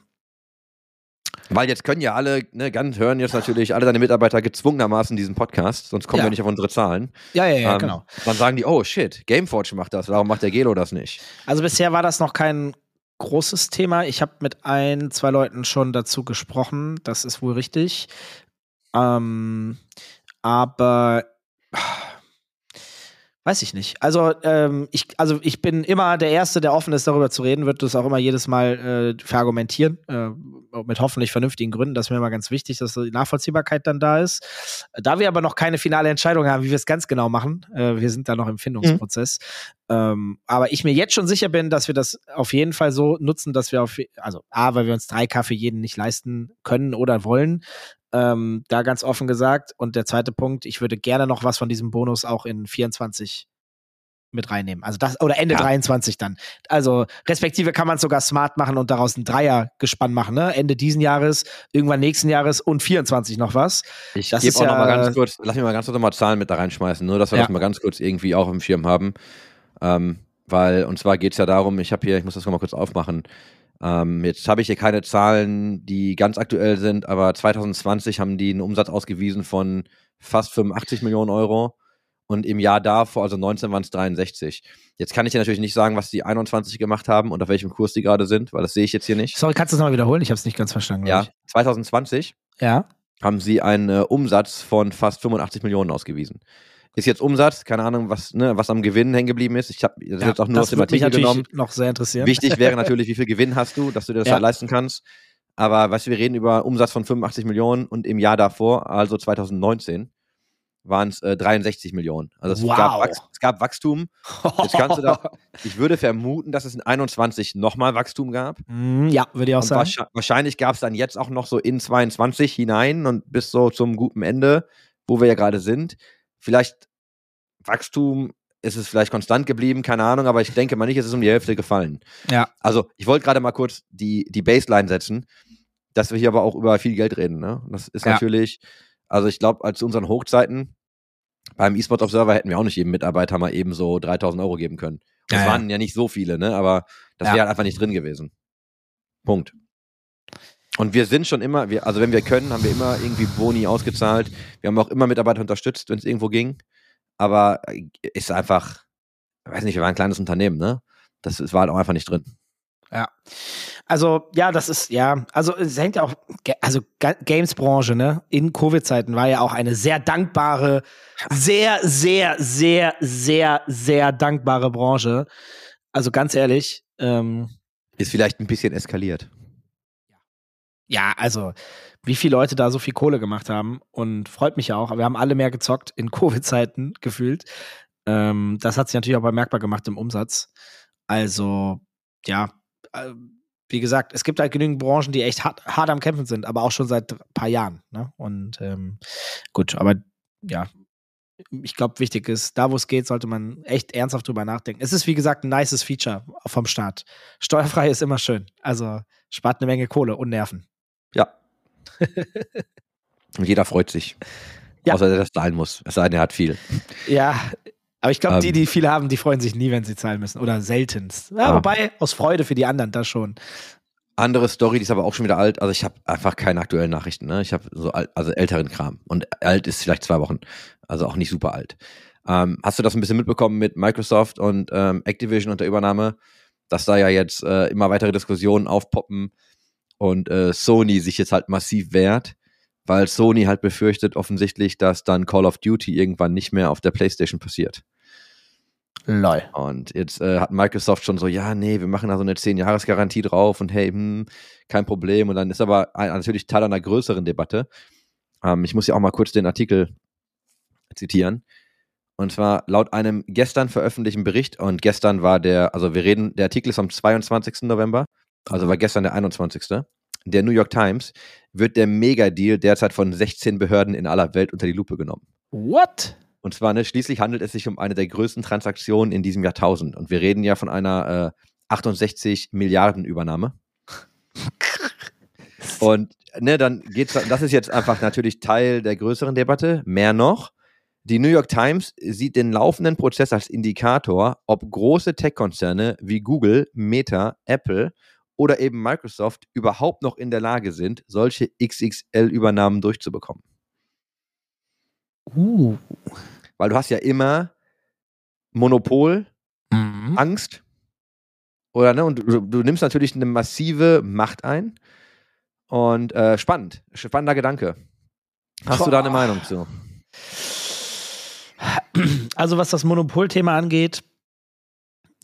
Weil jetzt können ja alle, ne, ganz hören jetzt natürlich alle deine Mitarbeiter gezwungenermaßen diesen Podcast, sonst kommen Ja. wir nicht auf unsere Zahlen. Ja, ja, ja, Ähm, genau. Dann sagen die, oh shit, Gameforge macht das, warum macht der Gelo das nicht? Also bisher war das noch kein großes Thema. Ich habe mit ein, zwei Leuten schon dazu gesprochen. Das ist wohl richtig. Ähm, aber weiß ich nicht. Also ähm, ich, also ich bin immer der Erste, der offen ist, darüber zu reden, wird das auch immer jedes Mal äh, verargumentieren, äh, mit hoffentlich vernünftigen Gründen. Das ist mir immer ganz wichtig, dass die Nachvollziehbarkeit dann da ist. Da wir aber noch keine finale Entscheidung haben, wie wir es ganz genau machen, äh, wir sind da noch im Findungsprozess. Ähm, aber ich mir jetzt schon sicher bin, dass wir das auf jeden Fall so nutzen, dass wir auf, also A, weil wir uns 3K für jeden nicht leisten können oder wollen. Ähm, da ganz offen gesagt. Und der zweite Punkt, ich würde gerne noch was von diesem Bonus auch in 24 mit reinnehmen. Also das, oder Ende Ja. 23 dann. Also respektive kann man es sogar smart machen und daraus ein Dreiergespann machen, ne? Ende diesen Jahres, irgendwann nächsten Jahres und 24 noch was. Ich Das gebe auch noch ja- mal ganz kurz, lass mich mal ganz kurz noch mal Zahlen mit da reinschmeißen, nur dass wir Ja. das mal ganz kurz irgendwie auch im Schirm haben. Ähm, weil, und zwar geht es ja darum, ich habe hier, ich muss das noch mal kurz aufmachen. Ähm, jetzt habe ich hier keine Zahlen, die ganz aktuell sind, aber 2020 haben die einen Umsatz ausgewiesen von fast 85 Millionen Euro und im Jahr davor, also 19 waren es 63. Jetzt kann ich dir natürlich nicht sagen, was die 21 gemacht haben und auf welchem Kurs die gerade sind, weil das sehe ich jetzt hier nicht. Sorry, kannst du es nochmal wiederholen? Ich habe es nicht ganz verstanden. Ja, 2020 Ich. Ja. haben sie einen äh, Umsatz von fast 85 Millionen ausgewiesen. Ist jetzt Umsatz, keine Ahnung, was, ne, was am Gewinn hängen geblieben ist. Ich habe das ja, jetzt auch nur aus dem Artikel genommen. noch sehr interessieren. Wichtig wäre natürlich, wie viel Gewinn hast du, dass du dir das Ja. halt leisten kannst. Aber weißt du, wir reden über Umsatz von 85 Millionen und im Jahr davor, also 2019, waren es äh, 63 Millionen. Also es, Wow. gab es gab Wachstum. Jetzt kannst du da, ich würde vermuten, dass es in 21 nochmal Wachstum gab. Mm, ja, würde ich auch Und sagen. wahrscheinlich, wahrscheinlich gab es dann jetzt auch noch so in 22 hinein und bis so zum guten Ende, wo wir ja gerade sind. Vielleicht Wachstum ist es vielleicht konstant geblieben, keine Ahnung, aber ich denke mal nicht, es ist um die Hälfte gefallen. Ja. Also ich wollte gerade mal kurz die, die Baseline setzen, dass wir hier aber auch über viel Geld reden. Ne? Das ist Ja. natürlich, also ich glaube, zu unseren Hochzeiten beim eSport Observer hätten wir auch nicht jedem Mitarbeiter mal eben so 3000 Euro geben können. Das Ja, ja. waren ja nicht so viele, ne? aber das Ja. wäre halt einfach nicht drin gewesen. Punkt. Und wir sind schon immer, wir, also wenn wir können, haben wir immer irgendwie Boni ausgezahlt. Wir haben auch immer Mitarbeiter unterstützt, wenn es irgendwo ging. Aber äh, ist einfach, ich weiß nicht, wir waren ein kleines Unternehmen, ne? Das, das war halt auch einfach nicht drin. Also, ja, das ist, ja, also es hängt ja auch, also Ga- Games-Branche, ne, in Covid-Zeiten war ja auch eine sehr dankbare, sehr, sehr, sehr, sehr, sehr dankbare Branche. Also ganz ehrlich, ähm, Ist vielleicht ein bisschen eskaliert. Ja, also wie viele Leute da so viel Kohle gemacht haben und freut mich ja auch. Wir haben alle mehr gezockt in Covid-Zeiten gefühlt. Ähm, das hat sich natürlich auch bemerkbar gemacht im Umsatz. Also, ja, äh, wie gesagt, es gibt halt genügend Branchen, die echt hart, hart am Kämpfen sind, aber auch schon seit ein paar Jahren. Ne? Und ähm, gut, aber ja, ich glaube, wichtig ist, da wo es geht, sollte man echt ernsthaft drüber nachdenken. Es ist, wie gesagt, ein nices Feature vom Staat. Steuerfrei ist immer schön. Also spart eine Menge Kohle und Nerven. Ja. Und jeder freut sich. Ja. Außer der das zahlen muss. Es sei denn, er hat viel. Ja, Aber ich glaube, die, Ähm. die viele haben, die freuen sich nie, wenn sie zahlen müssen. Oder seltenst. Ja, Ah. wobei, aus Freude für die anderen, das schon. Andere Story, die ist aber auch schon wieder alt. Also ich habe einfach keine aktuellen Nachrichten. Ne? Ich habe so alt, also älteren Kram. Und alt ist vielleicht zwei Wochen. Also auch nicht super alt. Ähm, hast du das ein bisschen mitbekommen mit Microsoft und ähm, Activision und der Übernahme? Dass da ja jetzt äh, immer weitere Diskussionen aufpoppen und äh, Sony sich jetzt halt massiv wehrt, weil Sony halt befürchtet offensichtlich, dass dann Call of Duty irgendwann nicht mehr auf der PlayStation passiert. Lol. Und jetzt äh, hat Microsoft schon so, ja, nee, wir machen da so eine 10-Jahres-Garantie drauf und hey, hm, kein Problem. Und dann ist aber ein, natürlich Teil einer größeren Debatte. Ähm, ich muss ja auch mal kurz den Artikel zitieren. Und zwar laut einem gestern veröffentlichten Bericht, und gestern war der, also wir reden, der Artikel ist am 22. November, also war gestern der 21. Der New York Times wird der Megadeal derzeit von 16 Behörden in aller Welt unter die Lupe genommen. What? Und zwar, ne, schließlich handelt es sich um eine der größten Transaktionen in diesem Jahrtausend. Und wir reden ja von einer äh, 68 Milliarden Übernahme. Und ne, dann geht's, das ist jetzt einfach natürlich Teil der größeren Debatte. Mehr noch, die New York Times sieht den laufenden Prozess als Indikator, ob große Tech-Konzerne wie Google, Meta, Apple oder eben Microsoft überhaupt noch in der Lage sind, solche XXL-Übernahmen durchzubekommen. Uh. Weil du hast ja immer Monopol, Mhm. Angst. Oder ne, und du, du nimmst natürlich eine massive Macht ein. Und äh, spannend, spannender Gedanke. Hast du da eine Boah. Meinung zu? Also, was das Monopolthema angeht,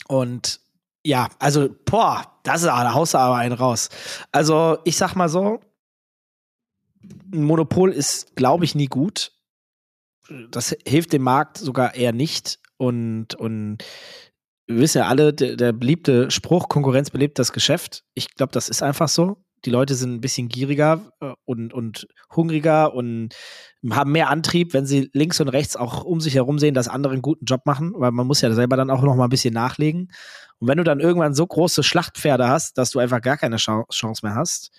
und ja, also, boah, das ist, du aber einen raus. Also, ich sag mal so, ein Monopol ist, glaube ich, nie gut. Das hilft dem Markt sogar eher nicht. Und, und wir wissen ja alle, der, der beliebte Spruch, Konkurrenz belebt das Geschäft. Ich glaube, das ist einfach so. Die Leute sind ein bisschen gieriger äh, und, und hungriger und haben mehr Antrieb, wenn sie links und rechts auch um sich herum sehen, dass andere einen guten Job machen, weil man muss ja selber dann auch noch mal ein bisschen nachlegen. Und wenn du dann irgendwann so große Schlachtpferde hast, dass du einfach gar keine Chance mehr hast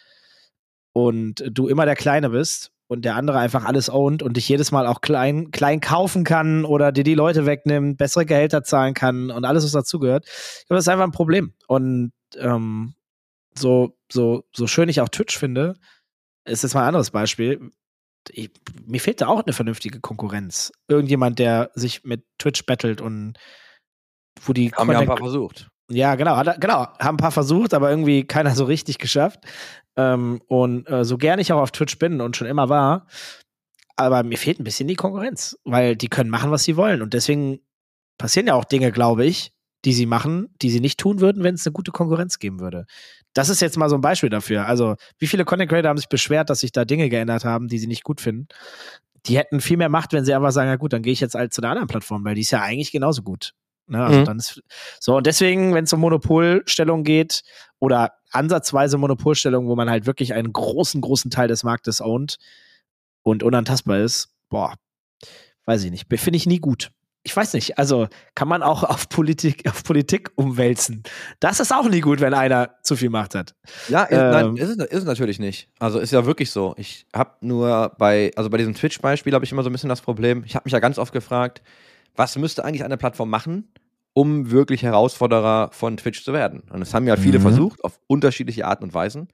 und du immer der Kleine bist und der andere einfach alles ownt und dich jedes Mal auch klein, klein kaufen kann oder dir die Leute wegnimmt, bessere Gehälter zahlen kann und alles, was dazugehört, das ist einfach ein Problem. Und ähm, so, so, so schön ich auch Twitch finde, ist jetzt mal ein anderes Beispiel. Ich, mir fehlt da auch eine vernünftige Konkurrenz. Irgendjemand, der sich mit Twitch battelt und wo die Haben wir ein paar versucht. ja, genau, hat, genau, haben ein paar versucht, aber irgendwie keiner so richtig geschafft. Ähm, und äh, so gern ich auch auf Twitch bin und schon immer war, aber mir fehlt ein bisschen die Konkurrenz, weil die können machen, was sie wollen. Und deswegen passieren ja auch Dinge, glaube ich, die sie machen, die sie nicht tun würden, wenn es eine gute Konkurrenz geben würde. Das ist jetzt mal so ein Beispiel dafür. Also, wie viele Content Creator haben sich beschwert, dass sich da Dinge geändert haben, die sie nicht gut finden? Die hätten viel mehr Macht, wenn sie einfach sagen, ja gut, dann gehe ich jetzt halt zu einer anderen Plattform, weil die ist ja eigentlich genauso gut. Ne? Also Mhm. dann ist so und deswegen, wenn es um Monopolstellung geht oder ansatzweise Monopolstellung, wo man halt wirklich einen großen, großen Teil des Marktes ownt und unantastbar ist, boah, weiß ich nicht, finde ich nie gut. Ich weiß nicht, also kann man auch auf Politik, auf Politik umwälzen. Das ist auch nie gut, wenn einer zu viel Macht hat. Ja, ist, Ähm. nein, ist, es- ist natürlich nicht. Also ist ja wirklich so. Ich habe nur bei, also bei diesem Twitch-Beispiel habe ich immer so ein bisschen das Problem. Ich habe mich ja ganz oft gefragt, was müsste eigentlich eine Plattform machen, um wirklich Herausforderer von Twitch zu werden? Und das haben ja viele Mhm. versucht, auf unterschiedliche Arten und Weisen.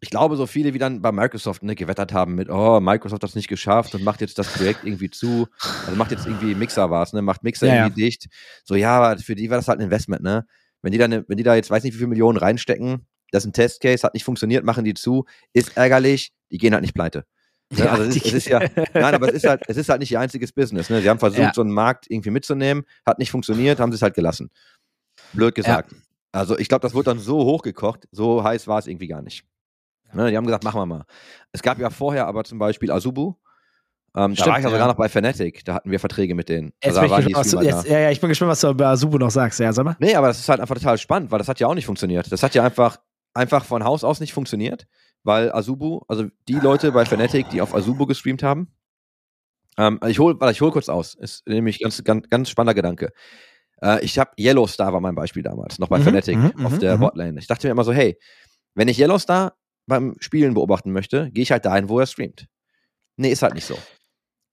Ich glaube, so viele, wie dann bei Microsoft ne, gewettert haben mit, oh, Microsoft hat es nicht geschafft und macht jetzt das Projekt irgendwie zu. Also macht jetzt irgendwie Mixer was, ne? Macht Mixer Ja, irgendwie dicht. So, ja, aber für die war das halt ein Investment, ne? Wenn die, dann, wenn die da jetzt weiß nicht, wie viele Millionen reinstecken, das ist ein Testcase, hat nicht funktioniert, machen die zu, ist ärgerlich, die gehen halt nicht pleite. Ne? Ja, also es ist, es ist ja, nein, aber es ist halt, es ist halt nicht ihr einziges Business. Ne? Sie haben versucht, Ja. so einen Markt irgendwie mitzunehmen, hat nicht funktioniert, haben sie es halt gelassen. Blöd gesagt. Also ich glaube, das wurde dann so hochgekocht, so heiß war es irgendwie gar nicht. Ne? Die haben gesagt, machen wir mal. Es gab ja vorher aber zum Beispiel Azubu. Ähm, da Stimmt, war ich ja sogar noch bei Fanatic, da hatten wir Verträge mit denen. Jetzt Also, bin da ich gespannt, du, jetzt, da. ja, ja, ich bin gespannt, was du bei Subo noch sagst. Ja, sag mal. Nee, aber das ist halt einfach total spannend, weil das hat ja auch nicht funktioniert. Das hat ja einfach, einfach von Haus aus nicht funktioniert, weil Azubu, also die Leute bei Fnatic, die auf Azubu gestreamt haben, ähm, ich hol, warte, ich hol kurz aus, ist nämlich ganz, ganz, ganz spannender Gedanke. Äh, ich habe Yellowstar war mein Beispiel damals, noch bei Mhm, Fnatic mhm, auf mhm, der mhm. Botlane. Ich dachte mir immer so, hey, wenn ich Yellowstar beim Spielen beobachten möchte, gehe ich halt dahin, wo er streamt. Nee, ist halt nicht so.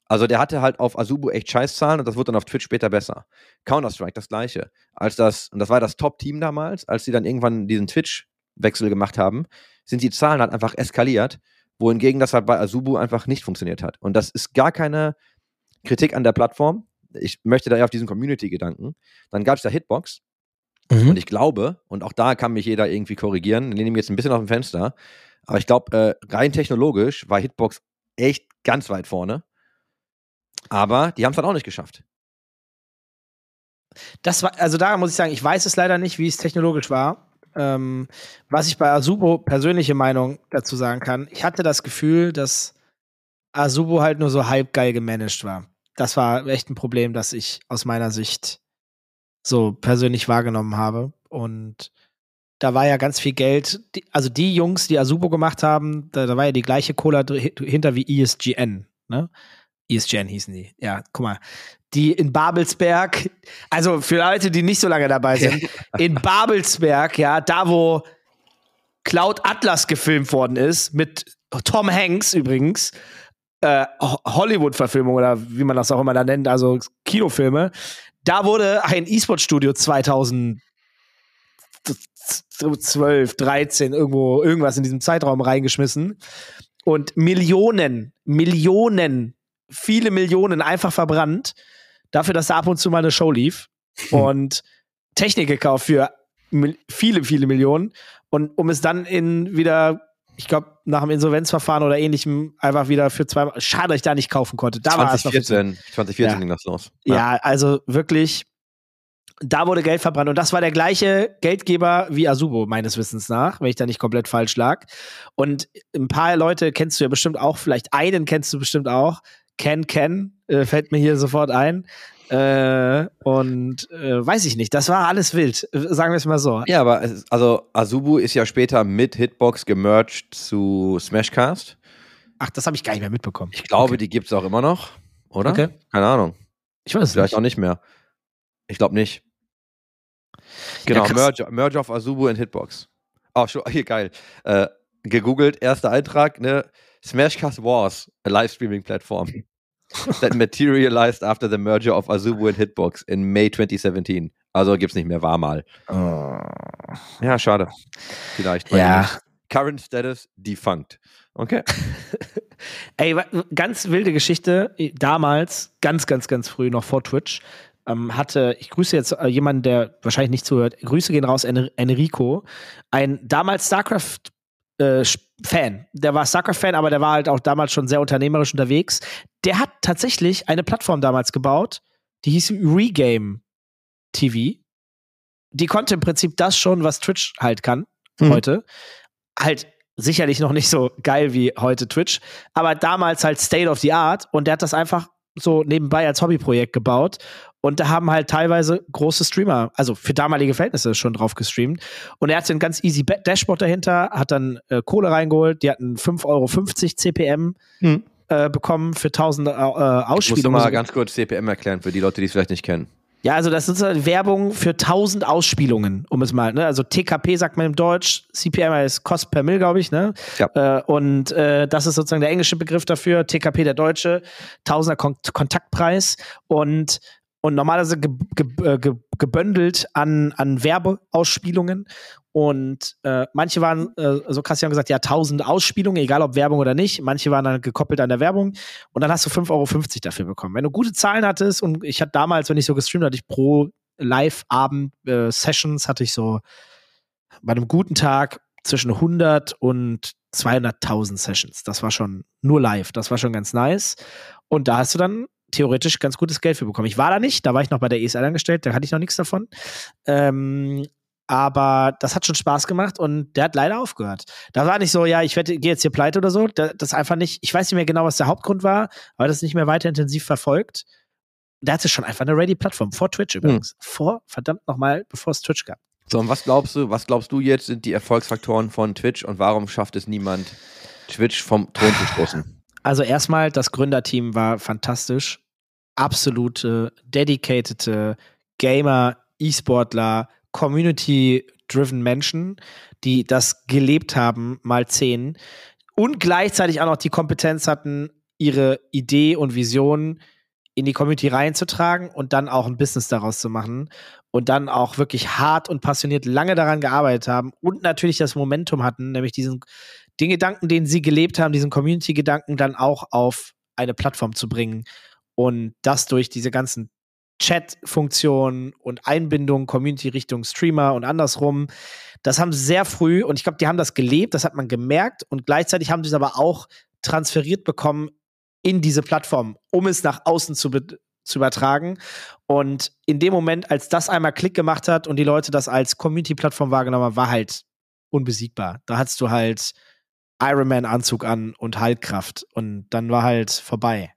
Also der hatte halt auf Azubu echt Scheißzahlen und das wurde dann auf Twitch später besser. Counter-Strike das gleiche. Als das, und das war das Top-Team damals, als sie dann irgendwann diesen Twitch-Wechsel gemacht haben, sind die Zahlen halt einfach eskaliert, wohingegen das halt bei Azubu einfach nicht funktioniert hat. Und das ist gar keine Kritik an der Plattform. Ich möchte da eher auf diesen Community-Gedanken. Dann gab es da Hitbox, Mhm. und ich glaube, und auch da kann mich jeder irgendwie korrigieren, lehne mich jetzt ein bisschen auf dem Fenster, aber ich glaube, äh, rein technologisch war Hitbox echt ganz weit vorne. Aber die haben es dann auch nicht geschafft. Das war, also da muss ich sagen, ich weiß es leider nicht, wie es technologisch war. Ähm, was ich bei Azubo persönliche Meinung dazu sagen kann, ich hatte das Gefühl, dass Azubo halt nur so halb geil gemanagt war. Das war echt ein Problem, das ich aus meiner Sicht so persönlich wahrgenommen habe. Und da war ja ganz viel Geld. Die, also die Jungs, die Azubo gemacht haben, da, da war ja die gleiche Cola hinter wie ESGN, ne? ESGN hießen die. Ja, guck mal. Die in Babelsberg, also für Leute, die nicht so lange dabei sind, in Babelsberg, ja, da wo Cloud Atlas gefilmt worden ist, mit Tom Hanks übrigens, äh, Ho- Hollywood-Verfilmung oder wie man das auch immer da nennt, also Kinofilme, da wurde ein E-Sport-Studio 2012, 13, irgendwo, irgendwas in diesem Zeitraum reingeschmissen und Millionen, Millionen, viele Millionen einfach verbrannt, dafür, dass da ab und zu mal eine Show lief und Technik gekauft für viele, viele Millionen. Und um es dann in wieder, ich glaube, nach dem Insolvenzverfahren oder ähnlichem einfach wieder für zwei, schade, dass ich da nicht kaufen konnte. Da war es noch 2014, 2014 Ja. ging das los. ja, also wirklich, da wurde Geld verbrannt. Und das war der gleiche Geldgeber wie Azubo, meines Wissens nach, wenn ich da nicht komplett falsch lag. Und ein paar Leute kennst du ja bestimmt auch, vielleicht einen kennst du bestimmt auch. Ken Ken, äh, fällt mir hier sofort ein. Äh, und äh, weiß ich nicht, das war alles wild, sagen wir es mal so. Ja, aber ist, also Azubu ist ja später mit Hitbox gemerged zu Smashcast. Ach, das habe ich gar nicht mehr mitbekommen. Ich glaube, okay. die gibt es auch immer noch, oder? Okay. Keine Ahnung. Ich weiß es Vielleicht nicht. auch nicht mehr. Ich glaube nicht. Genau, krass. Merge, Merge of Azubu und Hitbox. Oh, schon, hier geil. Äh, gegoogelt, erster Eintrag, ne? Smashcast Wars, a Livestreaming-Plattform that materialized after the merger of Azubu and Hitbox in May 2017. Also gibt's nicht mehr, war mal. Ja, schade. Vielleicht. Ja. Current Status defunct. Okay. Ey, ganz wilde Geschichte. Damals, ganz, ganz, ganz früh, noch vor Twitch, ähm, hatte, ich grüße jetzt äh, jemanden, der wahrscheinlich nicht zuhört. Grüße gehen raus, En Enrico. Ein damals StarCraft-Fan. der war StarCraft-Fan, aber der war halt auch damals schon sehr unternehmerisch unterwegs. Der hat tatsächlich eine Plattform damals gebaut, die hieß Regame TV. Die konnte im Prinzip das schon, was Twitch halt kann Mhm. heute. Halt sicherlich noch nicht so geil wie heute Twitch, aber damals halt State of the Art und der hat das einfach so nebenbei als Hobbyprojekt gebaut und da haben halt teilweise große Streamer, also für damalige Verhältnisse schon drauf gestreamt und er hatte ein ganz easy Dashboard dahinter, hat dann äh, Kohle reingeholt, die hatten 5,50 Euro CPM Hm. äh, bekommen für 1000 äh, Ich muss Ausspielungen. mal ganz kurz CPM erklären für die Leute, die es vielleicht nicht kennen. Ja, also das ist so Werbung für 1000 Ausspielungen, um es mal, ne? Also TKP sagt man im Deutsch, CPM heißt Cost per Mill, glaube ich, ne? Ja. Äh, und äh, das ist sozusagen der englische Begriff dafür, TKP der deutsche, Tausender Kon Kontaktpreis und und normalerweise ge ge äh, ge gebündelt an, an Werbeausspielungen. Und äh, manche waren, äh, so krass, die haben gesagt, ja, 1000 Ausspielungen, egal ob Werbung oder nicht. Manche waren dann gekoppelt an der Werbung. Und dann hast du 5,50 Euro dafür bekommen. Wenn du gute Zahlen hattest, und ich hatte damals, wenn ich so gestreamt hatte, ich pro Live-Abend äh, Sessions hatte ich so bei einem guten Tag zwischen 100 und 200.000 Sessions. Das war schon nur live. Das war schon ganz nice. Und da hast du dann theoretisch ganz gutes Geld für bekommen. Ich war da nicht, da war ich noch bei der ESL angestellt, da hatte ich noch nichts davon. Ähm, aber das hat schon Spaß gemacht und der hat leider aufgehört. Da war nicht so, ja, ich gehe jetzt hier pleite oder so. Da, das einfach nicht, ich weiß nicht mehr genau, was der Hauptgrund war, aber das nicht mehr weiter intensiv verfolgt. Der hatte schon einfach eine Ready-Plattform, vor Twitch übrigens. Vor, verdammt nochmal, bevor es Twitch gab. So, und was glaubst du, was glaubst du jetzt sind die Erfolgsfaktoren von Twitch und warum schafft es niemand, Twitch vom Thron zu stoßen? Also erstmal, das Gründerteam war fantastisch. Absolute, dedicated Gamer, E-Sportler, Community-driven Menschen, die das gelebt haben, mal zehn. Und gleichzeitig auch noch die Kompetenz hatten, ihre Idee und Vision in die Community reinzutragen und dann auch ein Business daraus zu machen und dann auch wirklich hart und passioniert lange daran gearbeitet haben und natürlich das Momentum hatten, nämlich diesen den Gedanken, den sie gelebt haben, diesen Community-Gedanken dann auch auf eine Plattform zu bringen und das durch diese ganzen Chat-Funktionen und Einbindung Community Richtung Streamer und andersrum. Das haben sie sehr früh und ich glaube, die haben das gelebt, das hat man gemerkt und gleichzeitig haben sie es aber auch transferiert bekommen in diese Plattform, um es nach außen zu, zu übertragen. Und in dem Moment, als das einmal Klick gemacht hat und die Leute das als Community-Plattform wahrgenommen haben, war halt unbesiegbar. Da hattest du halt Ironman-Anzug an und Haltkraft und dann war halt vorbei.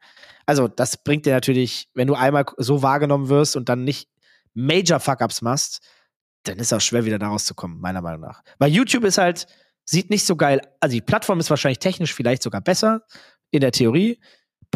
Also, das bringt dir natürlich, wenn du einmal so wahrgenommen wirst und dann nicht Major Fuck-Ups machst, dann ist es auch schwer, wieder da rauszukommen, meiner Meinung nach. Weil YouTube ist halt, sieht nicht so geil, also die Plattform ist wahrscheinlich technisch vielleicht sogar besser, in der Theorie.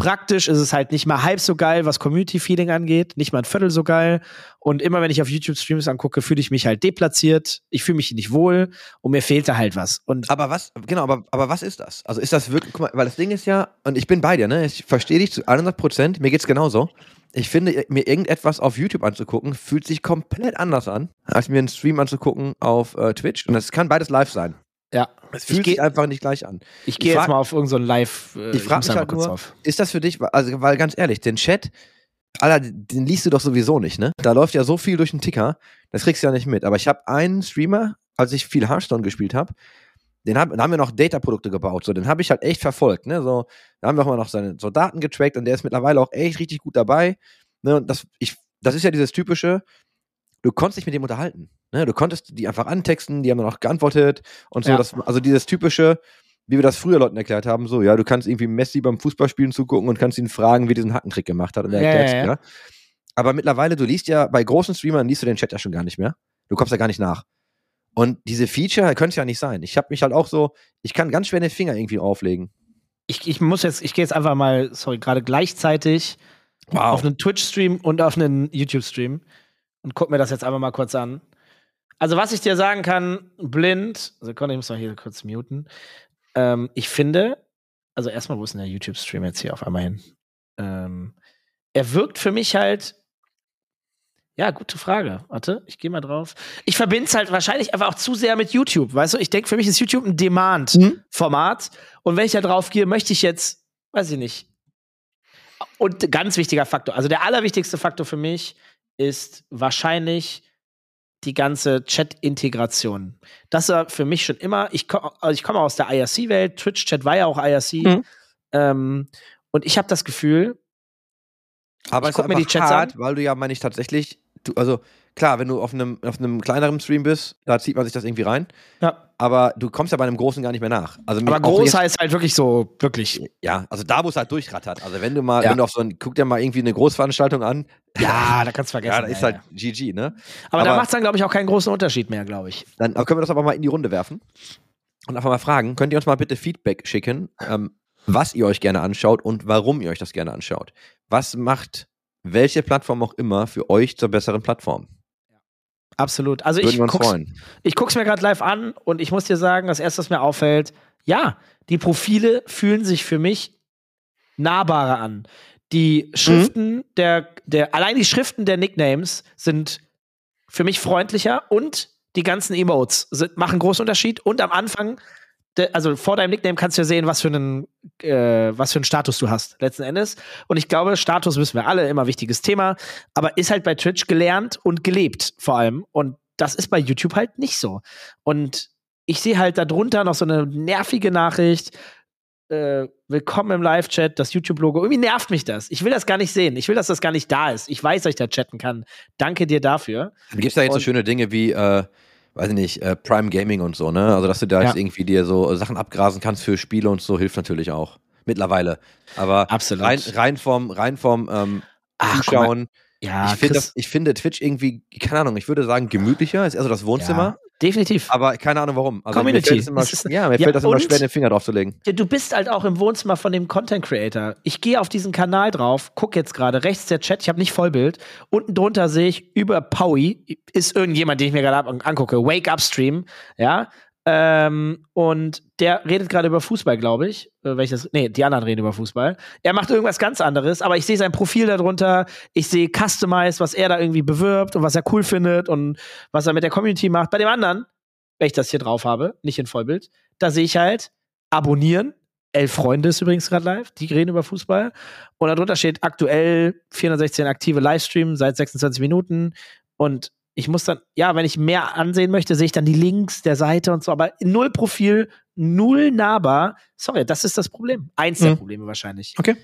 Praktisch ist es halt nicht mal halb so geil, was Community-Feeling angeht, nicht mal ein Viertel so geil. Und immer wenn ich auf YouTube-Streams angucke, fühle ich mich halt deplatziert, ich fühle mich nicht wohl und mir fehlt da halt was. Und Aber was, genau, aber, aber was ist das? Also ist das wirklich, guck mal, weil das Ding ist ja, und ich bin bei dir, ne? Ich verstehe dich zu 100 Prozent, mir geht's genauso. Ich finde, mir irgendetwas auf YouTube anzugucken, fühlt sich komplett anders an, als mir einen Stream anzugucken auf äh, Twitch. Und das kann beides live sein. Ja, Es fühlt sich gehe einfach nicht gleich an. ich geh ich jetzt mal auf irgendein so Live. Äh, Ich frag muss mich halt kurz nur- auf. Ist das für dich, also, weil ganz ehrlich, den Chat, Alter, den liest du doch sowieso nicht, ne? Da läuft ja so viel durch den Ticker, das kriegst du ja nicht mit. Aber ich habe einen Streamer, als ich viel Hearthstone gespielt habe, den hab, da haben wir noch Data-Produkte gebaut, so, den habe ich halt echt verfolgt, ne? So, da haben wir auch mal noch seine so Daten getrackt und der ist mittlerweile auch echt richtig gut dabei. Ne? Und das, ich, das ist ja dieses typische, du konntest dich mit dem unterhalten. Ne? Du konntest die einfach antexten, die haben dann auch geantwortet und so. Ja. Das, also dieses typische, wie wir das früher Leuten erklärt haben, so, ja, du kannst irgendwie Messi beim Fußballspielen zugucken und kannst ihn fragen, wie er diesen Hackentrick gemacht hat und er Ja, erklärt ja, ja. Aber mittlerweile, du liest ja, bei großen Streamern liest du den Chat ja schon gar nicht mehr. Du kommst ja gar nicht nach. Und diese Feature könnte es ja nicht sein. Ich habe mich halt auch so, ich kann ganz schwer den Finger irgendwie auflegen. Ich, ich muss jetzt, ich gehe jetzt einfach mal, sorry, gerade gleichzeitig auf einen Twitch-Stream und auf einen YouTube-Stream und guck mir das jetzt einfach mal kurz an. Also, was ich dir sagen kann, blind, Sekunde, ich muss mal hier kurz muten. Ähm, ich finde, also erstmal, wo ist denn der YouTube-Stream jetzt hier auf einmal hin? Ähm, er wirkt für mich halt. Ja, gute Frage. Warte, ich gehe mal drauf. Ich verbinde es halt wahrscheinlich einfach auch zu sehr mit YouTube. Weißt du, ich denke, für mich ist YouTube ein Demand-Format. Und wenn ich da drauf gehe, möchte ich jetzt, weiß ich nicht. Und ganz wichtiger Faktor, also der allerwichtigste Faktor für mich ist wahrscheinlich die ganze Chat-Integration. Das war für mich schon immer, ich, komm, also ich komme aus der IRC-Welt, Twitch-Chat war ja auch IRC. Mhm. Ähm, und ich habe das Gefühl, Aber Ich es guck ist mir die Chats hart, weil du ja, meine ich, tatsächlich, du, also klar, wenn du auf einem, auf einem kleineren Stream bist, da zieht man sich das irgendwie rein. ja, Aber du kommst ja bei einem großen gar nicht mehr nach. Also aber groß heißt halt wirklich so, wirklich. Ja, also da, wo es halt durchrattert. Also wenn du mal, Ja. wenn du auf so ein, guck dir mal irgendwie eine Großveranstaltung an, Ja, da kannst du vergessen. ja, da ist ja, halt ja. GG, ne? Aber, da aber- macht es dann, glaube ich, auch keinen großen Unterschied mehr, glaube ich. Dann können wir das aber mal in die Runde werfen und einfach mal fragen, könnt ihr uns mal bitte Feedback schicken, ähm, was ihr euch gerne anschaut und warum ihr euch das gerne anschaut. Was macht welche Plattform auch immer für euch zur besseren Plattform? Absolut. Also Würden ich guck's, freuen. ich guck's mir gerade live an und ich muss dir sagen, das erste, was mir auffällt, ja, die Profile fühlen sich für mich nahbarer an. Die Schriften der, der, allein die Schriften der Nicknames sind für mich freundlicher und die ganzen Emotes sind, machen einen großen Unterschied. Und am Anfang, also vor deinem Nickname kannst du ja sehen, was für einen, äh, was für einen Status du hast, letzten Endes. Und ich glaube, Status wissen wir alle, immer wichtiges Thema, aber ist halt bei Twitch gelernt und gelebt vor allem. Und das ist bei YouTube halt nicht so. Und ich sehe halt darunter noch so eine nervige Nachricht. Äh, willkommen im Live-Chat, das YouTube-Logo. Irgendwie nervt mich das. Ich will das gar nicht sehen. Ich will, dass das gar nicht da ist. Ich weiß, dass ich da chatten kann. Danke dir dafür. Gibt es da jetzt so Und- schöne Dinge wie, äh, weiß ich nicht, äh, Prime Gaming und so, ne? Also, dass du da Ja. jetzt irgendwie dir so Sachen abgrasen kannst für Spiele und so, hilft natürlich auch. Mittlerweile. Aber Absolut. rein, rein vom, rein vom ähm, Ach, Zuschauen. Ja, ich, finde Chris- das- ich finde Twitch irgendwie, keine Ahnung, ich würde sagen gemütlicher, ist eher so das Wohnzimmer, definitiv. aber keine Ahnung warum. Also Community. Mir immer, ist- ja, mir Ja, fällt das immer schwer, den Finger drauf zu legen. Du bist halt auch im Wohnzimmer von dem Content Creator. Ich gehe auf diesen Kanal drauf, guck jetzt gerade, rechts der Chat, ich habe nicht Vollbild. Unten drunter sehe ich über Paui ist irgendjemand, den ich mir gerade angucke, Wake Up Stream, ja. Ähm, und der redet gerade über Fußball, glaube ich. Äh, welches, nee, die anderen reden über Fußball. Er macht irgendwas ganz anderes, aber ich sehe sein Profil darunter. Ich sehe Customize, was er da irgendwie bewirbt und was er cool findet und was er mit der Community macht. Bei dem anderen, wenn ich das hier drauf habe, nicht in Vollbild, da sehe ich halt abonnieren. Elf Freunde ist übrigens gerade live, die reden über Fußball. Und darunter steht aktuell 416 aktive Livestream seit 26 Minuten. Und ich muss dann, ja, wenn ich mehr ansehen möchte, sehe ich dann die Links der Seite und so, aber null Profil, null nahbar. Sorry, das ist das Problem. Eins der Mhm. Probleme wahrscheinlich. Okay.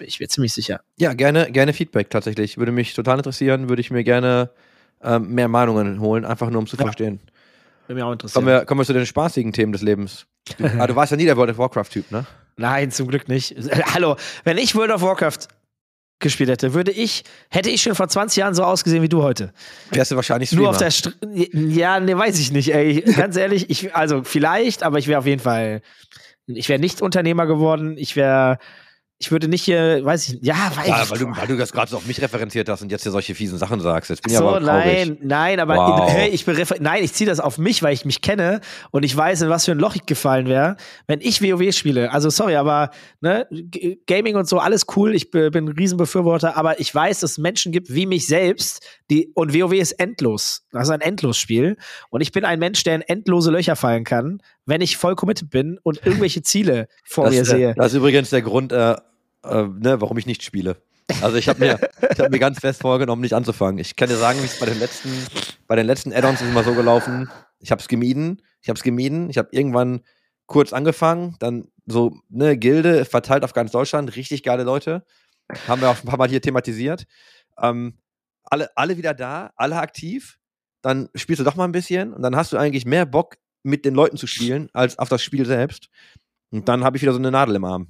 Ich wäre ziemlich sicher. Ja, gerne, gerne Feedback tatsächlich. Würde mich total interessieren, würde ich mir gerne ähm, mehr Meinungen holen, einfach nur um zu Ja. verstehen. Würde mich auch interessieren. Kommen wir, kommen wir zu den spaßigen Themen des Lebens. Du, ah, du warst ja nie der World of Warcraft-Typ, ne? Nein, zum Glück nicht. Hallo, wenn ich World of Warcraft gespielt hätte, würde ich, hätte ich schon vor 20 Jahren so ausgesehen wie du heute. Wärst du wahrscheinlich Streamer. Nur auf der Str Ja, ne, weiß ich nicht, ey. Ganz ehrlich, ich, also vielleicht, aber ich wäre auf jeden Fall, ich wäre nicht Unternehmer geworden, ich wäre, ich würde nicht hier, weiß ich, ja, weiß ja, ich. weil, du, weil du das gerade so auf mich referenziert hast und jetzt hier solche fiesen Sachen sagst. Jetzt bin ich so, aber traurig. nein, nein, aber Wow. hey, ich berefer nein, ich ziehe das auf mich, weil ich mich kenne und ich weiß, in was für ein Loch ich gefallen wäre, wenn ich WoW spiele. Also sorry, aber ne, Gaming und so alles cool, ich bin ein Riesenbefürworter, aber ich weiß, dass es Menschen gibt wie mich selbst, die und WoW ist endlos. Das ist ein Endlosspiel und ich bin ein Mensch, der in endlose Löcher fallen kann, wenn ich voll committed bin und irgendwelche Ziele vor mir Das, äh, sehe. das ist übrigens der Grund, äh, äh, ne, warum ich nicht spiele. Also ich habe mir, hab mir ganz fest vorgenommen, nicht anzufangen. Ich kann dir sagen, wie es bei den letzten, bei den letzten Add-ons ist immer so gelaufen. Ich habe es gemieden, ich habe es gemieden. Ich habe irgendwann kurz angefangen, dann so ne Gilde verteilt auf ganz Deutschland, richtig geile Leute, haben wir auch ein paar Mal hier thematisiert. Ähm, alle, alle wieder da, alle aktiv. Dann spielst du doch mal ein bisschen und dann hast du eigentlich mehr Bock mit den Leuten zu spielen als auf das Spiel selbst. Und dann habe ich wieder so eine Nadel im Arm.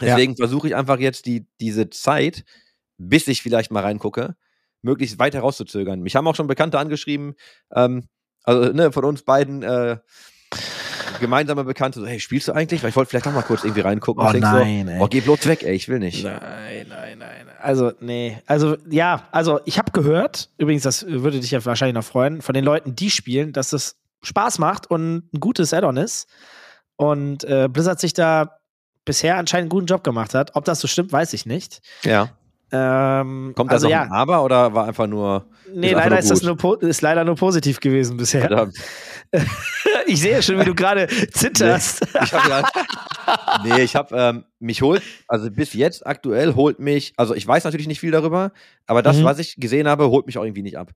Ja. Deswegen versuche ich einfach jetzt die, diese Zeit, bis ich vielleicht mal reingucke, möglichst weit herauszuzögern. Mich haben auch schon Bekannte angeschrieben, ähm, also ne, von uns beiden äh, gemeinsame Bekannte, so, hey, spielst du eigentlich? Weil ich wollte vielleicht auch mal kurz irgendwie reingucken. Oh nein, so, ey. oh, geh bloß weg, ey, ich will nicht. Nein, nein, nein. Also, nee. Also, ja, also ich habe gehört, übrigens, das würde dich ja wahrscheinlich noch freuen, von den Leuten, die spielen, dass es Spaß macht und ein gutes Add-on ist. Und äh, Blizzard sich da bisher anscheinend einen guten Job gemacht hat. Ob das so stimmt, weiß ich nicht. Ja. Ähm, Kommt also noch ja, ein Aber oder war einfach nur. nee, leider nur ist das nur, ist leider nur positiv gewesen bisher. Ich sehe schon, wie du gerade zitterst. Ich hab ja, nee, ich habe ähm, mich holt, also bis jetzt aktuell holt mich, also ich weiß natürlich nicht viel darüber, aber das, Mhm. was ich gesehen habe, holt mich auch irgendwie nicht ab.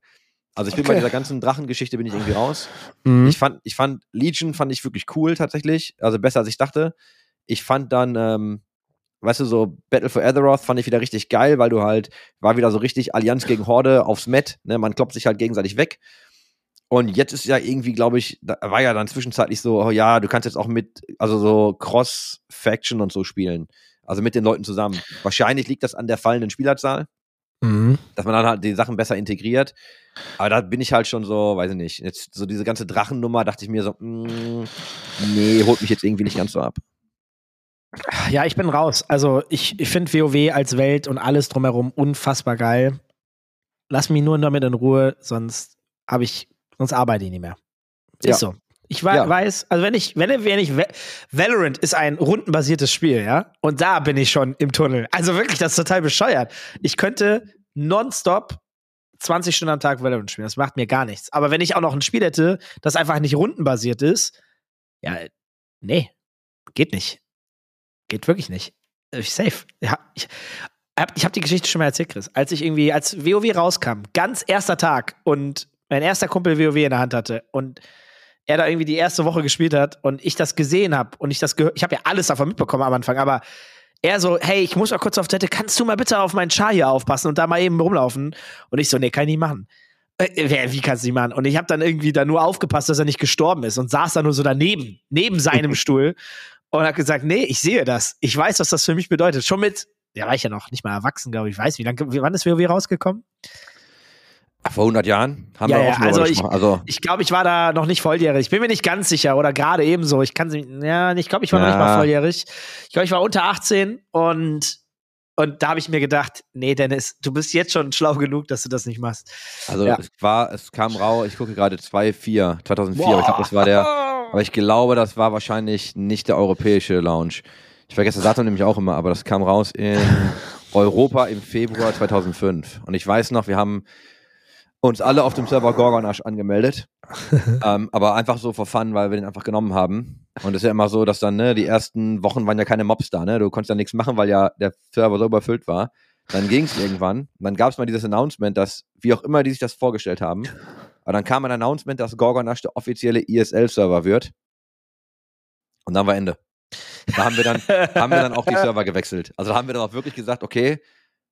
Also ich bin bei dieser ganzen Drachengeschichte bin ich irgendwie raus. Mhm. Ich fand, ich fand Legion fand ich wirklich cool tatsächlich, also besser als ich dachte. Ich fand dann, ähm, weißt du, so Battle for Azeroth fand ich wieder richtig geil, weil du halt, war wieder so richtig Allianz gegen Horde aufs Met, ne, man kloppt sich halt gegenseitig weg. Und jetzt ist ja irgendwie, glaube ich, da war ja dann zwischenzeitlich so, oh ja, du kannst jetzt auch mit, also so Cross-Faction und so spielen. Also mit den Leuten zusammen. Wahrscheinlich liegt das an der fallenden Spielerzahl, Mhm. dass man dann halt die Sachen besser integriert. Aber da bin ich halt schon so, weiß ich nicht, jetzt so diese ganze Drachennummer, dachte ich mir so, mm, nee, holt mich jetzt irgendwie nicht ganz so ab. Ja, ich bin raus. Also ich, ich finde WoW als Welt und alles drumherum unfassbar geil. Lass mich nur damit in Ruhe, sonst habe ich, sonst arbeite ich nicht mehr. Ja. Ist so. Ich wei- Ja. weiß, also wenn ich, wenn, wenn ich, Va- Valorant ist ein rundenbasiertes Spiel, ja, und da bin ich schon im Tunnel. Also wirklich, das ist total bescheuert. Ich könnte nonstop 20 Stunden am Tag Valorant spielen. Das macht mir gar nichts. Aber wenn ich auch noch ein Spiel hätte, das einfach nicht rundenbasiert ist, ja, nee, geht nicht. Geht wirklich nicht. Äh, safe. Ja, ich hab, ich hab die Geschichte schon mal erzählt, Chris. Als ich irgendwie, als WoW rauskam, ganz erster Tag und mein erster Kumpel WoW in der Hand hatte und er da irgendwie die erste Woche gespielt hat und ich das gesehen habe und ich das gehört, ich habe ja alles davon mitbekommen am Anfang, aber er so, hey, ich muss mal kurz auf Toilette, kannst du mal bitte auf meinen Char hier aufpassen und da mal eben rumlaufen? Und ich so, nee, kann ich nicht machen. Äh, wie kannst du nicht machen? Und ich habe dann irgendwie da nur aufgepasst, dass er nicht gestorben ist und saß da nur so daneben, neben seinem Stuhl und hat gesagt, nee, ich sehe das. Ich weiß, was das für mich bedeutet. Schon mit, der war ich ja noch nicht mal erwachsen, glaube ich. Ich weiß, wie lange, wann ist WoW rausgekommen? Vor 100 Jahren haben Ja, wir ja, auch schon also darüber ich-. Also, Ich glaube, ich war da noch nicht volljährig. Ich bin mir nicht ganz sicher oder gerade ebenso. Ich kann sie, ja, ich glaube, ich war noch nicht mal Ja. volljährig. Ich glaube, ich war unter 18 und und da habe ich mir gedacht, nee, Dennis, du bist jetzt schon schlau genug, dass du das nicht machst. also Ja. es war, es kam raus, ich gucke gerade 2, 4, 2004, aber ich glaube, das war der, Aber ich glaube, das war wahrscheinlich nicht der europäische Launch. Ich vergesse das Datum nämlich auch immer, aber das kam raus in Europa im Februar 2005. Und ich weiß noch, wir haben uns alle auf dem Server Gorgonash angemeldet. ähm, aber einfach so for fun, weil wir den einfach genommen haben. Und es ist ja immer so, dass dann, ne, die ersten Wochen waren ja keine Mobs da, ne? Du konntest ja nichts machen, weil ja der Server so überfüllt war. Dann ging es irgendwann. Dann gab es mal dieses Announcement, dass, wie auch immer die sich das vorgestellt haben, aber dann kam ein Announcement, dass Gorgonash der offizielle ESL-Server wird. Und dann war Ende. Da haben wir dann, haben wir dann auch die Server gewechselt. Also da haben wir dann auch wirklich gesagt, okay,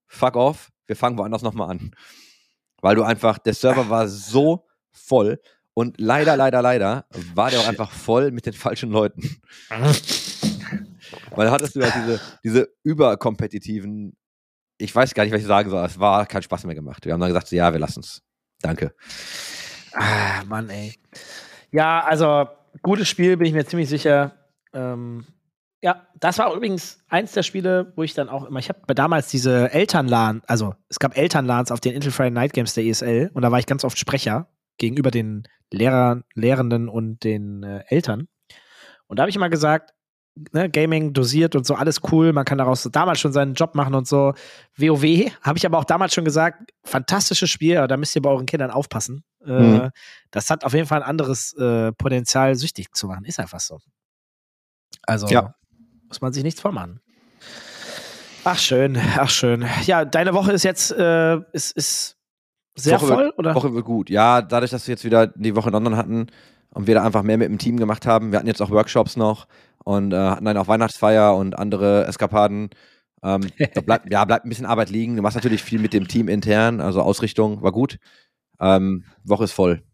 fuck off, wir fangen woanders nochmal an. Weil du einfach, der Server war so voll und leider, leider, leider war der auch einfach voll mit den falschen Leuten. Weil da hattest du halt diese, diese überkompetitiven, ich weiß gar nicht, was ich sagen soll, es war kein Spaß mehr gemacht. Wir haben dann gesagt, ja, wir lassen es. Danke. Ah, Mann, ey. Ja, also, gutes Spiel, bin ich mir ziemlich sicher. Ähm, ja, das war übrigens eins der Spiele, wo ich dann auch immer, ich habe damals diese Elternlan, also es gab Elternlans auf den Intel Friday Night Games der ESL und da war ich ganz oft Sprecher gegenüber den Lehrern, Lehrenden und den äh, Eltern. Und da habe ich immer gesagt, ne, Gaming dosiert und so, alles cool, man kann daraus damals schon seinen Job machen und so. WoW habe ich aber auch damals schon gesagt, fantastisches Spiel, aber da müsst ihr bei euren Kindern aufpassen. Äh, Mhm. Das hat auf jeden Fall ein anderes äh, Potenzial, süchtig zu machen. Ist einfach so. Also Ja. muss man sich nichts vormachen. Ach schön, ach schön. Ja, deine Woche ist jetzt äh, ist, ist sehr Woche voll, wird, oder? Woche wird gut. Ja, dadurch, dass wir jetzt wieder die Woche in London hatten und wir da einfach mehr mit dem Team gemacht haben. Wir hatten jetzt auch Workshops noch und äh, hatten dann auch Weihnachtsfeier und andere Eskapaden. Ähm, da bleibt, ja, bleibt ein bisschen Arbeit liegen. Du machst natürlich viel mit dem Team intern, also Ausrichtung war gut. Ähm, Woche ist voll.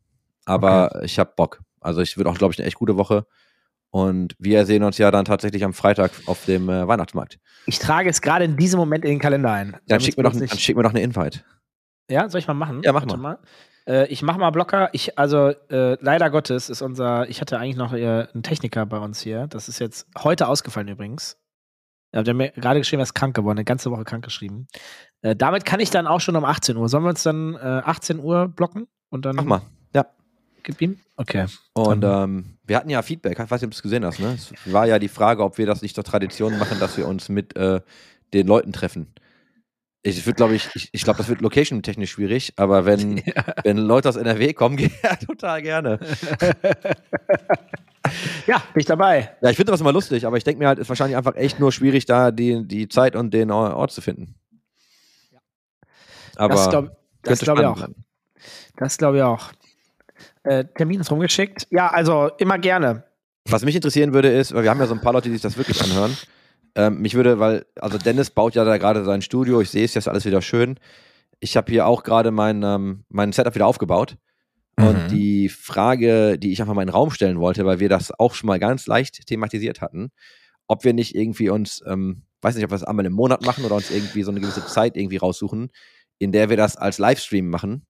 Aber ich habe Bock. Also ich wird auch, glaube ich, eine echt gute Woche. Und wir sehen uns ja dann tatsächlich am Freitag auf dem äh, Weihnachtsmarkt. Ich trage es gerade in diesem Moment in den Kalender ein. Dann schick, mir doch, dann schick mir doch eine Invite. Ja, soll ich mal machen? Ja, mach Warte mal. Äh, ich mach mal Blocker. Ich, also, äh, leider Gottes ist unser, ich hatte eigentlich noch äh, einen Techniker bei uns hier. Das ist jetzt heute ausgefallen übrigens. Ja, der hat mir gerade geschrieben, er ist krank geworden, eine ganze Woche krank geschrieben. Äh, damit kann ich dann auch schon um 18 Uhr. Sollen wir uns dann äh, 18 Uhr blocken? Und dann Mach mal. Ja. Gib ihm? Okay. Und ähm, wir hatten ja Feedback, ich weiß nicht, ob du es gesehen hast, ne? Es war ja die Frage, ob wir das nicht zur Tradition machen, dass wir uns mit äh, den Leuten treffen. Ich würde, glaube ich, ich, ich glaube, das wird location-technisch schwierig, aber wenn, wenn Leute aus NRW kommen, ja, total gerne. Ja, bin ich dabei. Ja, ich finde das immer lustig, aber ich denke mir halt, ist wahrscheinlich einfach echt nur schwierig, da die, die Zeit und den Ort zu finden. Aber das glaube glaub ich auch. werden. Das glaube ich auch. Äh, Termin ist rumgeschickt. Ja, also immer gerne. Was mich interessieren würde, ist, weil wir haben ja so ein paar Leute, die sich das wirklich anhören. Ähm, mich würde, weil, also Dennis baut ja da gerade sein Studio, ich sehe es jetzt alles wieder schön. Ich habe hier auch gerade mein, ähm, mein Setup wieder aufgebaut. Und Mhm. die Frage, die ich einfach mal in den Raum stellen wollte, weil wir das auch schon mal ganz leicht thematisiert hatten, ob wir nicht irgendwie uns, ähm, weiß nicht, ob wir es einmal im Monat machen oder uns irgendwie so eine gewisse Zeit irgendwie raussuchen, in der wir das als Livestream machen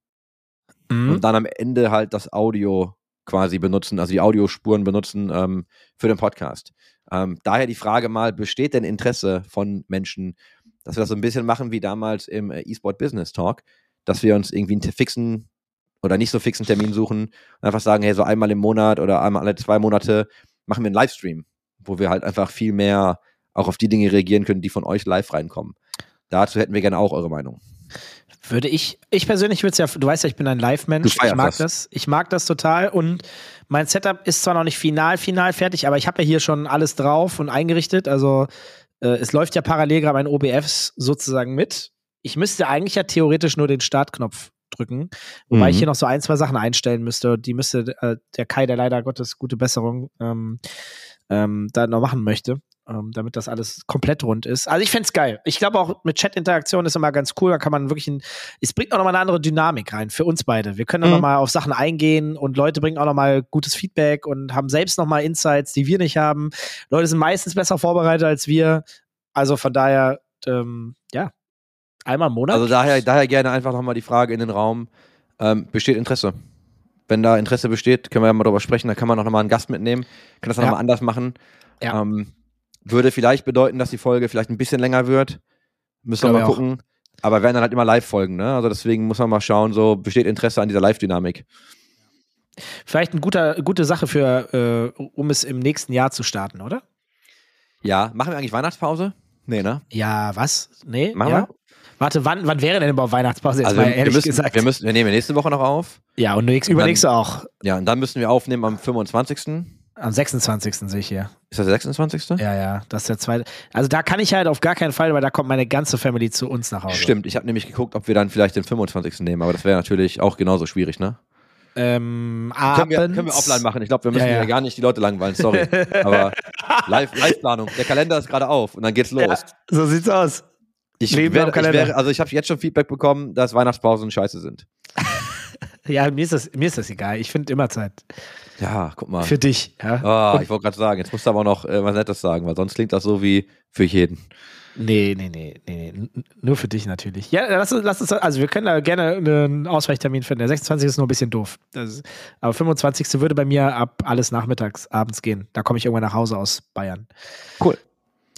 Mhm. und dann am Ende halt das Audio quasi benutzen, also die Audiospuren benutzen ähm, für den Podcast. Ähm, daher die Frage mal, besteht denn Interesse von Menschen, dass wir das so ein bisschen machen wie damals im äh, eSport Business Talk, dass wir uns irgendwie einen fixen oder nicht so fixen Termin suchen und einfach sagen, hey, so einmal im Monat oder einmal alle zwei Monate machen wir einen Livestream, wo wir halt einfach viel mehr auch auf die Dinge reagieren können, die von euch live reinkommen. Dazu hätten wir gerne auch eure Meinung. Würde ich, ich persönlich würde es ja, du weißt ja, ich bin ein Live-Mensch. Ich mag das. das. Ich mag das total und mein Setup ist zwar noch nicht final, final fertig, aber ich habe ja hier schon alles drauf und eingerichtet. Also äh, es läuft ja parallel gerade mein OBFs sozusagen mit. Ich müsste eigentlich ja theoretisch nur den Startknopf drücken, wobei Mhm. ich hier noch so ein, zwei Sachen einstellen müsste. Die müsste äh, der Kai, der leider Gottes gute Besserung ähm, ähm, da noch machen möchte, ähm, damit das alles komplett rund ist. Also ich fänd's geil. Ich glaube auch mit Chat-Interaktion ist immer ganz cool. Da kann man wirklich ein, es bringt auch nochmal eine andere Dynamik rein für uns beide. Wir können Mhm. noch nochmal auf Sachen eingehen und Leute bringen auch nochmal gutes Feedback und haben selbst nochmal Insights, die wir nicht haben. Leute sind meistens besser vorbereitet als wir. Also von daher, ähm, ja, einmal im Monat. Also daher, daher gerne einfach nochmal die Frage in den Raum, ähm, besteht Interesse? Wenn da Interesse besteht, können wir ja mal drüber sprechen, dann kann man auch nochmal einen Gast mitnehmen, kann das Ja. nochmal anders machen. Ja. Ähm, würde vielleicht bedeuten, dass die Folge vielleicht ein bisschen länger wird. Müssen wir mal ich auch. gucken. Aber werden dann halt immer Live-Folgen, ne? Also deswegen muss man mal schauen, so besteht Interesse an dieser Live-Dynamik. Vielleicht eine gute Sache für, äh, um es im nächsten Jahr zu starten, oder? Ja, machen wir eigentlich Weihnachtspause? Nee, ne? Ja, was? Nee? Machen ja? wir? Warte, wann, wann wäre denn überhaupt Weihnachtspause? Jetzt Also mal wir, ehrlich müssen, gesagt. wir müssen, wir nehmen nächste Woche noch auf. ja, und nächst, übernächste auch. Ja, und dann müssen wir aufnehmen am 25. Am 26. sehe ich hier. Ist das der 26.? Ja, ja, das ist der zweite. Also da kann ich halt auf gar keinen Fall, weil da kommt meine ganze Family zu uns nach Hause. Stimmt, ich habe nämlich geguckt, ob wir dann vielleicht den 25. nehmen, aber das wäre natürlich auch genauso schwierig, ne? Ähm, Können wir, können wir offline machen. Ich glaube, wir müssen Ja, ja, gar nicht die Leute langweilen, sorry. aber Live- Live-Planung. Der Kalender ist gerade auf und dann geht's los. Ja, so sieht's aus. Ich, am ich Kalender. wäre, also ich habe jetzt schon Feedback bekommen, dass Weihnachtspausen scheiße sind. Ja, mir ist das, mir ist das egal. Ich finde immer Zeit. Ja, guck mal. Für dich. Ja? Ah, ich wollte gerade sagen, jetzt musst du aber noch äh, was Nettes sagen, weil sonst klingt das so wie für jeden. Nee, nee, nee, nee, nee. Nur für dich natürlich. Ja, lass uns, lass uns, also wir können da gerne einen Ausweichtermin finden. Der 26. ist nur ein bisschen doof. Ist, aber 25. würde bei mir ab alles nachmittags, abends gehen. Da komme ich irgendwann nach Hause aus Bayern. Cool.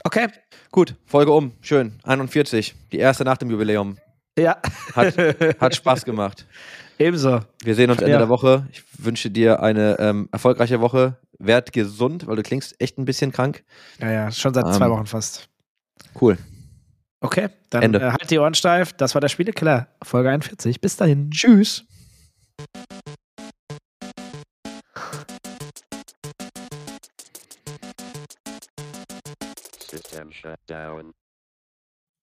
Okay. Gut, Folge um. Schön. 41. Die erste nach dem Jubiläum. Ja. Hat, hat Spaß gemacht. Ebenso. Wir sehen uns Ende Ja. der Woche. Ich wünsche dir eine ähm, erfolgreiche Woche. Werd gesund, weil du klingst echt ein bisschen krank. Ja, ja, schon seit Ähm. zwei Wochen fast. Cool. Okay, dann Ende. äh, halt die Ohren steif. Das war der Spielekiller, Folge 41. Bis dahin. Tschüss. System shut down.